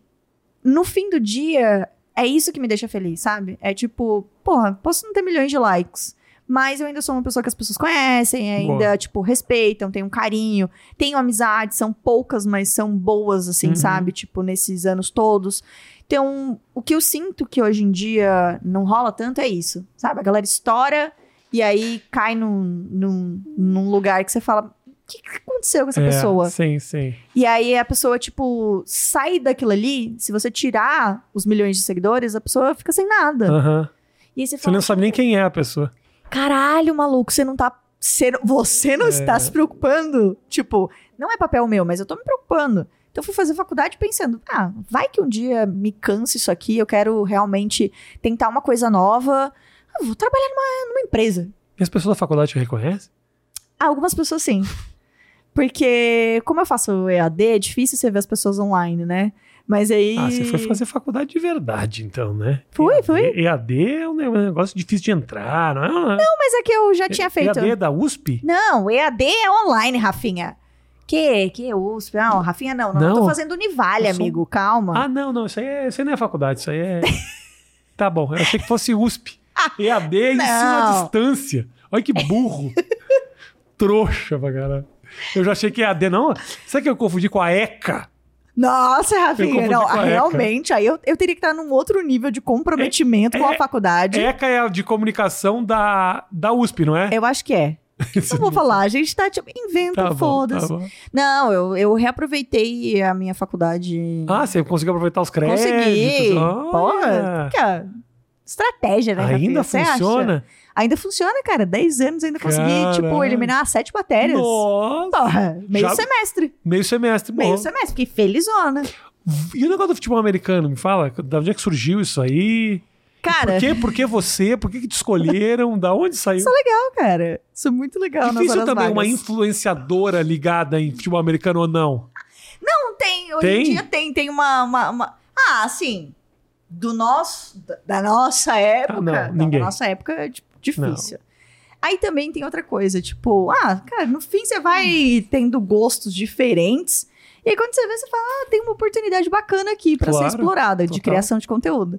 no fim do dia, é isso que me deixa feliz, sabe? É tipo, porra, posso não ter milhões de likes. Mas eu ainda sou uma pessoa que as pessoas conhecem, ainda, Boa. tipo, respeitam, têm um carinho, tenho amizades, são poucas, mas são boas, assim, Uhum. sabe? Tipo, nesses anos todos. Então, o que eu sinto que hoje em dia não rola tanto é isso, sabe? A galera estoura e aí cai num, num, num lugar que você fala: o que, que aconteceu com essa é, pessoa? Sim, sim. E aí a pessoa, tipo, sai daquilo ali. Se você tirar os milhões de seguidores, a pessoa fica sem nada. Aham. E aí você Você fala: não sabe nem quem é a pessoa. caralho, maluco, você não tá. Você, você não É. está se preocupando. Tipo, não é papel meu, mas eu tô me preocupando. Então eu fui fazer faculdade pensando, ah, vai que um dia me canse isso aqui, eu quero realmente tentar uma coisa nova. Ah, vou trabalhar numa, numa empresa. E as pessoas da faculdade te reconhecem? Ah, algumas pessoas sim. Porque, como eu faço EAD, é difícil você ver as pessoas online, né? Mas aí. Ah, você foi fazer faculdade de verdade, então, né? Fui, EAD, fui. EAD é um ne- negócio difícil de entrar, não é? Não, Mas é que eu já tinha feito. EAD é da USP? Não, EAD é online, Rafinha. Que? Que USP? Não, Rafinha, não. Não, eu tô Não. fazendo Univale, Eu sou- amigo. Calma. Ah, não, não. Isso aí, é, isso aí não é faculdade, isso aí é. tá bom, eu achei que fosse USP. EAD é ensino à distância. Olha que burro. Trouxa pra caralho. Eu já achei que EAD, não. Sabe que eu confundi com a ECA? Nossa, Rafinha, não. Realmente, aí eu, eu teria que estar num outro nível de comprometimento com a é- faculdade. ECA é a de comunicação da, da USP, não é? Eu acho que é. Não vou falar, a gente tá tipo, inventa, Tá bom, foda-se. tá. Não, eu, eu reaproveitei a minha faculdade. Ah, você conseguiu aproveitar os créditos? Consegui. Olha. Porra, é estratégia, né? Ainda funciona? Ainda funciona, cara. 10 anos ainda consegui, tipo, Caraca. eliminar sete matérias. Nossa! Porra, meio Já- semestre. Meio semestre, bom. Meio semestre. Fiquei felizona. E o negócio do futebol americano, me fala? Da onde é que surgiu isso aí? Cara, Por quê? Por que você? Por que, que te escolheram? da onde saiu? isso é legal, cara. Isso é muito legal Difícil também vagas. uma influenciadora ligada em futebol americano ou não? Não tem, hoje Tem? em dia tem, tem uma, uma, uma- Ah, assim, do nosso, da, nossa época, Ah, não, da- nossa época é tipo, difícil. Aí também tem outra coisa, tipo, ah, cara, no fim você vai tendo gostos diferentes, e aí quando você vê, você fala, ah, tem uma oportunidade bacana aqui pra Claro, ser explorada, de total. criação de conteúdo.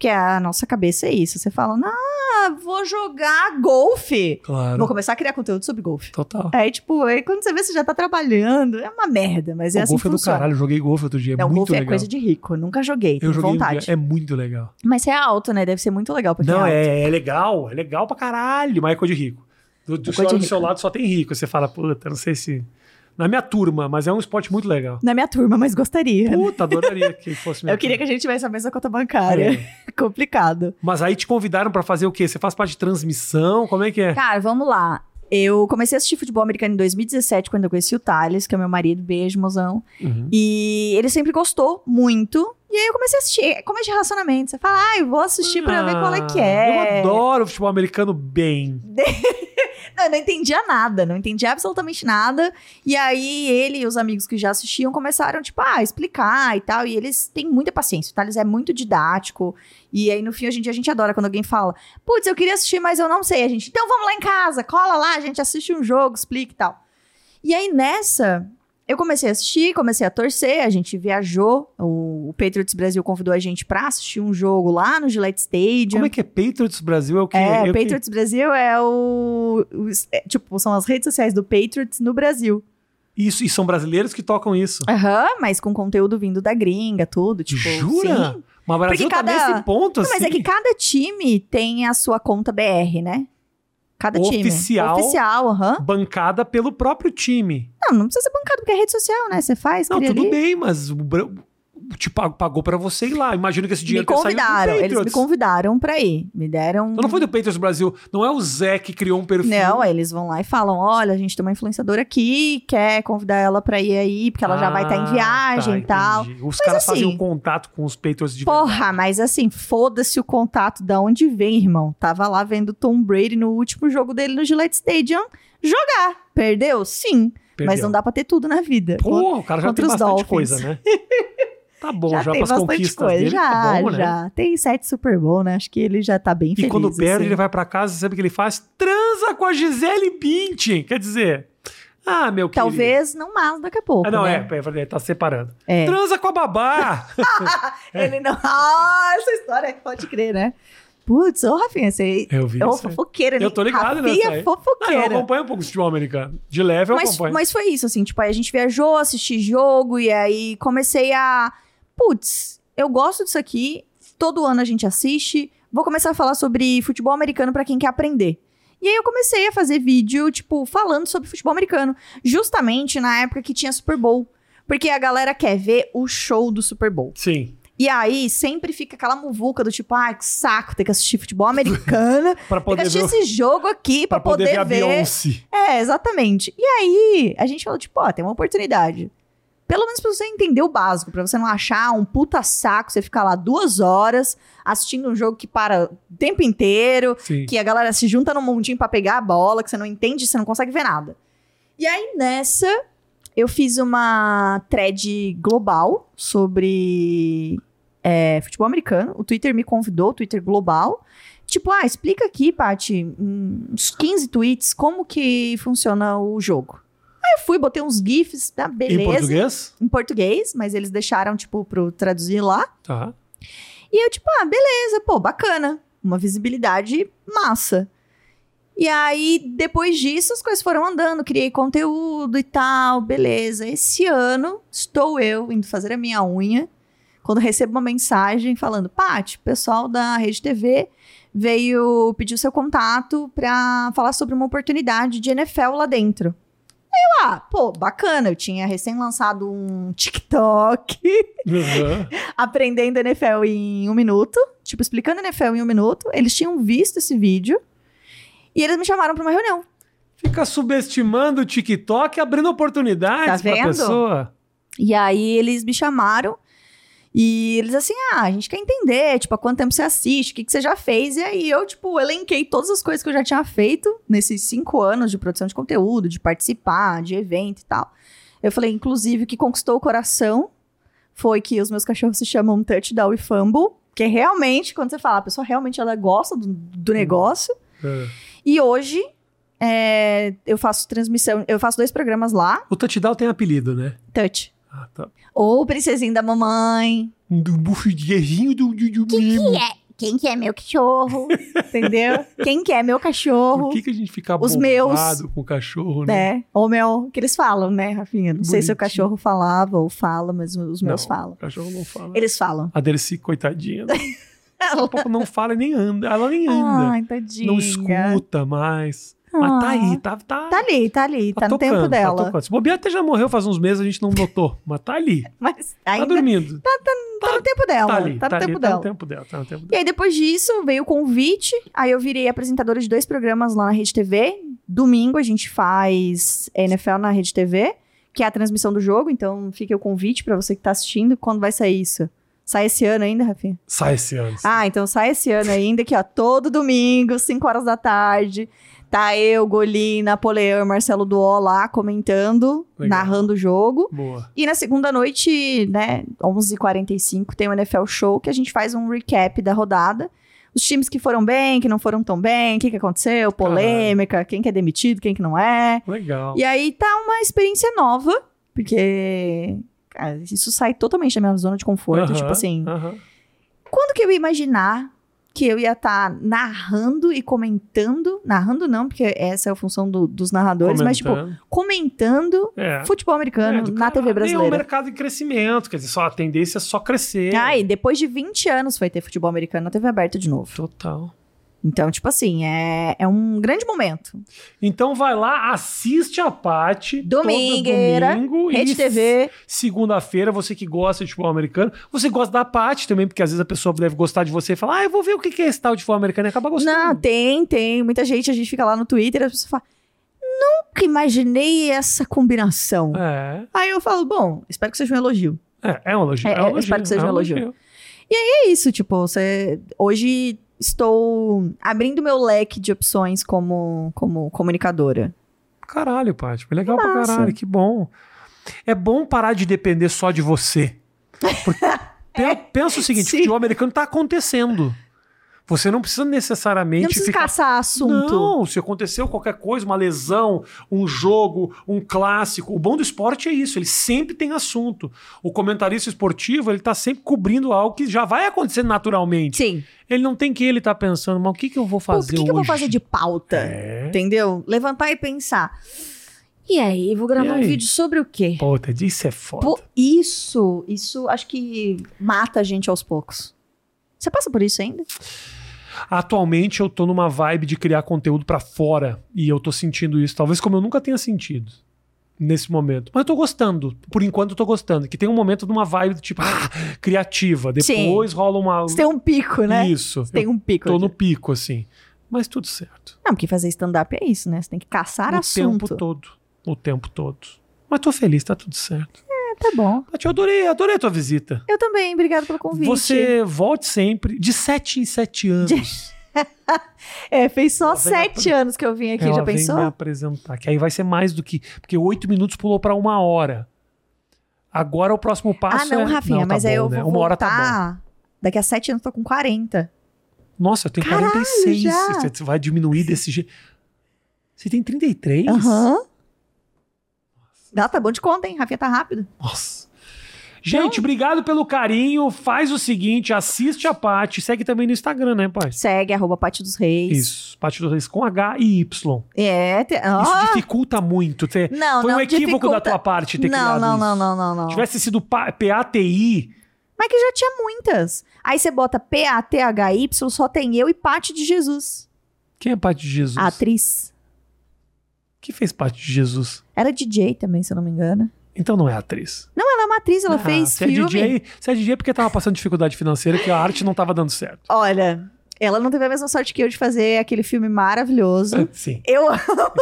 Porque a nossa cabeça é isso, você fala, ah, vou jogar golfe. Claro. Vou começar a criar conteúdo sobre golfe. Total. Aí, tipo, aí quando você vê, você já tá trabalhando. É uma merda, mas é o assim golfe que é do caralho. Eu joguei golfe outro dia. É Não, muito golfe é legal. coisa de rico. Nunca joguei, Eu joguei um vontade. dia. É muito legal. Mas é alto, né? Deve ser muito legal pra quem Não, é é, é legal. É legal pra caralho. Mas é coisa de rico. Do, do, É do seu lado só tem rico. Você fala, puta, não sei se... Na minha turma, mas é um esporte muito legal. Na minha turma, mas gostaria. Puta, adoraria que fosse minha Eu queria que a gente tivesse a mesma conta bancária. É. Complicado. Mas aí te convidaram pra fazer o quê? Você faz parte de transmissão? Como é que é? Cara, vamos lá. Eu comecei a assistir futebol americano em 2017, quando eu conheci o Thales, que é meu marido. Beijo, mozão. Uhum. E ele sempre gostou muito. E aí eu comecei a assistir. Como é de relacionamento? Você fala, ah, eu vou assistir pra ver qual é que é. Eu adoro futebol americano bem. Não, eu não entendia nada, não entendia absolutamente nada. E aí ele e os amigos que já assistiam começaram, tipo, a explicar e tal. E eles têm muita paciência, o Thales é muito didático. E aí no fim, em dia, a gente adora quando alguém fala, putz, eu queria assistir, mas eu não sei. A gente, então vamos lá em casa, cola lá, a gente assiste um jogo, explica e tal. E aí nessa, eu comecei a assistir, comecei a torcer, a gente viajou, o, o Patriots Brasil convidou a gente pra assistir um jogo lá no Gillette Stadium. Como é que é Patriots Brasil? É o quê? É, o Patriots Brasil é o, o- é, Tipo, são as redes sociais do Patriots no Brasil. Isso, e são brasileiros que tocam isso. Aham, mas com conteúdo vindo da gringa, tudo. Tipo, Jura? sim. Mas o Brasil Porque tá cada- nesse ponto, Não, assim. Mas é que cada time tem a sua conta BR, né? Cada time. Oficial. Oficial, aham. Bancada pelo próprio time. Não, não precisa ser bancado, porque é rede social, né? Você faz, Não, tudo ali. bem, mas o te pagou, pagou pra você ir lá. Imagino que esse Me dinheiro tenha saído do convidaram, eles me convidaram pra ir. Me deram. Então não foi do Patriots Brasil. Não é o Zé que criou um perfil. Não, eles vão lá e falam: olha, a gente tem uma influenciadora aqui, quer convidar ela pra ir aí, porque ela já vai estar em Ah, viagem tá, e tal. Os caras assim- faziam contato com os Patriots de Porra, verdade. mas assim, foda-se o contato da onde vem, irmão. Tava lá vendo Tom Brady no último jogo dele no Gillette Stadium jogar. Perdeu? Sim. Mas Perdeu. não dá pra ter tudo na vida. Porra, o cara já tem bastante Dolphins. coisa, né? Tá bom, já, já tem bastante conquistas coisa. dele, já, tá bom, né? já. Tem sete Super Bowl, né? Acho que ele já tá bem E feliz. quando perde, assim. ele vai pra casa e sabe o que ele faz? Transa com a Gisele Bündchen. Quer dizer, ah, meu querido. Talvez não mais daqui a pouco. Ah, não, né? é, é verdade, tá separando. É. Transa com a babá! É. Ele não. Ah, essa história pode crer, né? Putz, ô Rafinha, você. Eu vi É uma fofoqueira, né? Eu tô ligado Rafinha nessa é aí. Não, eu fofoqueira. acompanho um pouco de futebol americano. De leve eu mas, acompanho. mas foi isso, assim, tipo, aí a gente viajou, assisti jogo, e aí comecei a. Putz, eu gosto disso aqui, todo ano a gente assiste, vou começar a falar sobre futebol americano pra quem quer aprender. E aí eu comecei a fazer vídeo, tipo, falando sobre futebol americano, justamente na época que tinha Super Bowl. Porque a galera quer ver o show do Super Bowl. Sim, E aí sempre fica aquela muvuca do tipo, ai, que saco, ter que assistir futebol americano, pra ter que poder assistir ver, esse jogo aqui pra, pra poder ver a. Beyoncé. É, exatamente. E aí, a gente falou, tipo, ó, tem uma oportunidade. Pelo menos pra você entender o básico, pra você não achar um puta saco, você ficar lá duas horas assistindo um jogo que para o tempo inteiro, Sim. que a galera se junta num mundinho pra pegar a bola, que você não entende, você não consegue ver nada. E aí, nessa, eu fiz uma thread global sobre é, futebol americano. O Twitter me convidou, o Twitter global. Tipo, ah, explica aqui, Paty, uns 15 tweets, como que funciona o jogo. Aí eu fui, botei uns GIFs, tá, beleza. Em português? Em português, mas eles deixaram, tipo, pro traduzir lá. Tá. E eu, tipo, ah, beleza, pô, bacana. Uma visibilidade massa. E aí, depois disso, as coisas foram andando, criei conteúdo e tal, beleza. Esse ano, estou eu indo fazer a minha unha, quando recebo uma mensagem falando, Paty, o pessoal da Rede TV veio pedir o seu contato pra falar sobre uma oportunidade de NFL lá dentro. Aí eu, ah, pô, bacana, eu tinha recém lançado um TikTok Uhum. aprendendo NFL em um minuto, tipo, explicando NFL em um minuto. Eles tinham visto esse vídeo e eles me chamaram pra uma reunião. Fica subestimando o TikTok, abrindo oportunidades Tá pra pessoa. E aí eles me chamaram e eles assim, ah, a gente quer entender, tipo, há quanto tempo você assiste, o que, que você já fez. E aí eu, tipo, elenquei todas as coisas que eu já tinha feito nesses cinco anos de produção de conteúdo, de participar, de evento e tal. Eu falei, inclusive, o que conquistou o coração foi que os meus cachorros se chamam Touchdown e Fumble, que é realmente, quando você fala, a pessoa realmente ela gosta do, do negócio. É. E hoje é, eu faço transmissão, eu faço dois programas lá, O touchdown tem apelido, né? Touch. Ah, tá. Ou Princesinha da Mamãe, Do bufidinho do, do, do mimo. é? Quem que é meu cachorro? Entendeu? Quem que é meu cachorro? Por que, que a gente fica Os meus. com o cachorro, né? Né? Ou meu, que eles falam, né, Rafinha? Não sei se o Bonitinho. cachorro falava ou fala, mas os meus Não, falam. O cachorro não fala. Eles falam. A Dercy, coitadinha. Daqui a pouco não fala e nem anda. Ela nem anda. Ai, tadinha. não escuta mais. Mas tá aí, tá, tá, Tá ali, tá ali, tá, no tocando, tempo dela. Tá. Se bobear até já morreu faz uns meses, a gente não notou. Mas tá ali. Mas Tá ainda dormindo. tá no tempo dela. Tá ali. Tá no ali, tempo tá dela. no tempo dela. Tá no tempo E dela. aí, depois disso, veio o convite. Aí eu virei apresentadora de dois programas lá na Rede TV. Domingo a gente faz NFL na Rede TV, que é a transmissão do jogo. Então fica o convite pra você que tá assistindo. Quando vai sair isso? Sai esse ano ainda, Rafinha? Sai esse ano. Ah, então sai esse ano ainda, que ó, todo domingo, 5 horas da tarde. Tá eu, Golim, Napoleão e Marcelo Duó lá comentando, Legal. narrando o jogo. Boa. E na segunda noite, né, 11h45, tem o NFL Show, que a gente faz um recap da rodada. Os times que foram bem, que não foram tão bem, o que, que aconteceu, polêmica, quem que é demitido, quem que não é. Legal. E aí tá uma experiência nova, porque cara, isso sai totalmente da minha zona de conforto. Aham, Tipo assim, aham. quando que eu ia imaginar que eu ia estar narrando e comentando? Narrando não, porque essa é a função do- dos narradores, mas tipo, Comentando. comentando É. futebol americano É, na. TV E é um brasileira. mercado em crescimento, quer dizer, só a tendência é só crescer. Ah, e depois de 20 anos foi ter futebol americano na TV aberta de novo. Total. Então, tipo assim, é, é um grande momento. Então vai lá, assiste a todo Domingueira, domingo Rede e TV. Segunda-feira, você que gosta de futebol americano. Você gosta da Paty também, porque às vezes a pessoa deve gostar de você e falar, ah, eu vou ver o que que é esse tal de futebol americano e acaba gostando. Não, tem, tem. Muita gente, a gente fica lá no Twitter e as pessoas falam, nunca imaginei essa combinação. É, Aí eu falo, bom, espero que seja um elogio. é, é um elogio. É, É, um elogio. espero que seja é um elogio. É isso, tipo, você. Hoje estou abrindo meu leque de opções como, como comunicadora. Caralho, Paty. Foi legal pra massa. caralho, que bom. É bom parar de depender só de você. Porque, pe- pensa o seguinte, sim. o futebol americano tá acontecendo. Você não precisa necessariamente Não precisa ficar caçar assunto. Não, se aconteceu qualquer coisa, uma lesão, um jogo, um clássico, o bom do esporte é isso, ele sempre tem assunto. O comentarista esportivo, ele tá sempre cobrindo algo que já vai acontecer naturalmente. Sim. Ele não tem que ele tá pensando, mas o que que eu vou Pô, fazer o que, que eu vou fazer de pauta? É. Entendeu? Levantar e pensar. E aí, vou gravar um vídeo sobre o quê? Puta, isso é foda. Pô, isso, isso acho que mata a gente aos poucos. Você passa por isso ainda? Atualmente eu tô numa vibe de criar conteúdo pra fora e eu tô sentindo isso, talvez como eu nunca tenha sentido nesse momento. Mas eu tô gostando, por enquanto eu tô gostando, que tem um momento de uma vibe tipo, ah, criativa, depois rola uma Você tem um pico, né? Isso. Você tem um pico. Tô aqui. no pico assim. Mas tudo certo. Não, porque fazer stand-up é isso, né? Você tem que caçar o assunto. tempo todo, o tempo todo. Mas tô feliz, tá tudo certo. Tá bom. Tati, eu adorei, adorei a tua visita. Eu também, obrigado pelo convite. Você volte sempre, de sete em sete anos. É, fez só Ela vem sete anos que eu vim aqui, Ela já vem pensou? me apresentar. Que aí vai ser mais do que. Porque oito minutos pulou pra uma hora. Agora o próximo Ah, passo não, é. Rafinha, Não, tá mas aí bom, eu né? vou Uma hora tá bom. Daqui a sete anos eu tô com 40. Nossa, eu tenho Caralho, 46. já. Você vai diminuir desse jeito. Você tem 33? Aham. Dá, tá bom de conta, hein? Rafinha tá rápido. Nossa. Gente, Então- obrigado pelo carinho. Faz o seguinte, assiste a Paty. Segue também no Instagram, né, pai? Segue, arroba Pati dos Reis. Isso. Paty dos Reis com H e Y. É, te... Isso Ah, dificulta muito. Ter- Não, Foi um não equívoco dificulta. da tua parte ter não, criado não, isso. não, não, não, não. Se tivesse sido pa- PATI, Mas que já tinha muitas. Aí você bota P-A-T-H-Y, só tem eu e Pati de Jesus. quem é Paty de Jesus? A atriz. Que fez parte de Jesus? Era DJ também, se eu não me engano. Então não é atriz. Não, ela é uma atriz, ela Ah, fez se filme. É DJ, se é DJ é porque tava passando dificuldade financeira, que a arte não tava dando certo. Olha, ela não teve a mesma sorte que eu de fazer aquele filme maravilhoso. É, Sim. Eu,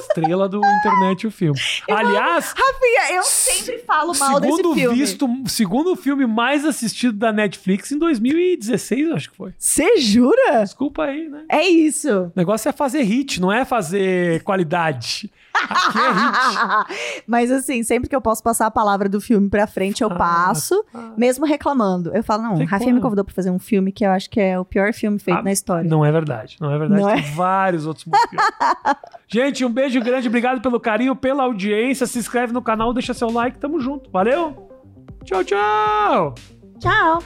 Estrela do internet o filme. Aliás, Rafinha, eu sempre falo mal desse segundo filme. visto, segundo filme mais assistido da Netflix em 2016, acho que foi. Você jura? Desculpa aí, né? É isso. O negócio é fazer hit, não é fazer qualidade. Aqui é hit. Mas assim, sempre que eu posso passar a palavra do filme pra frente, eu Ah, passo, ah. mesmo reclamando. Eu falo, não, Sei Rafinha me convidou pra fazer um filme que eu acho que é o pior filme feito Ah, na história. Não é verdade, não é verdade. Não Tem vários outros motivos. Gente, um beijo grande, obrigado pelo carinho, pela audiência. Se inscreve no canal, deixa seu like, tamo junto. Valeu? Tchau, tchau! Tchau.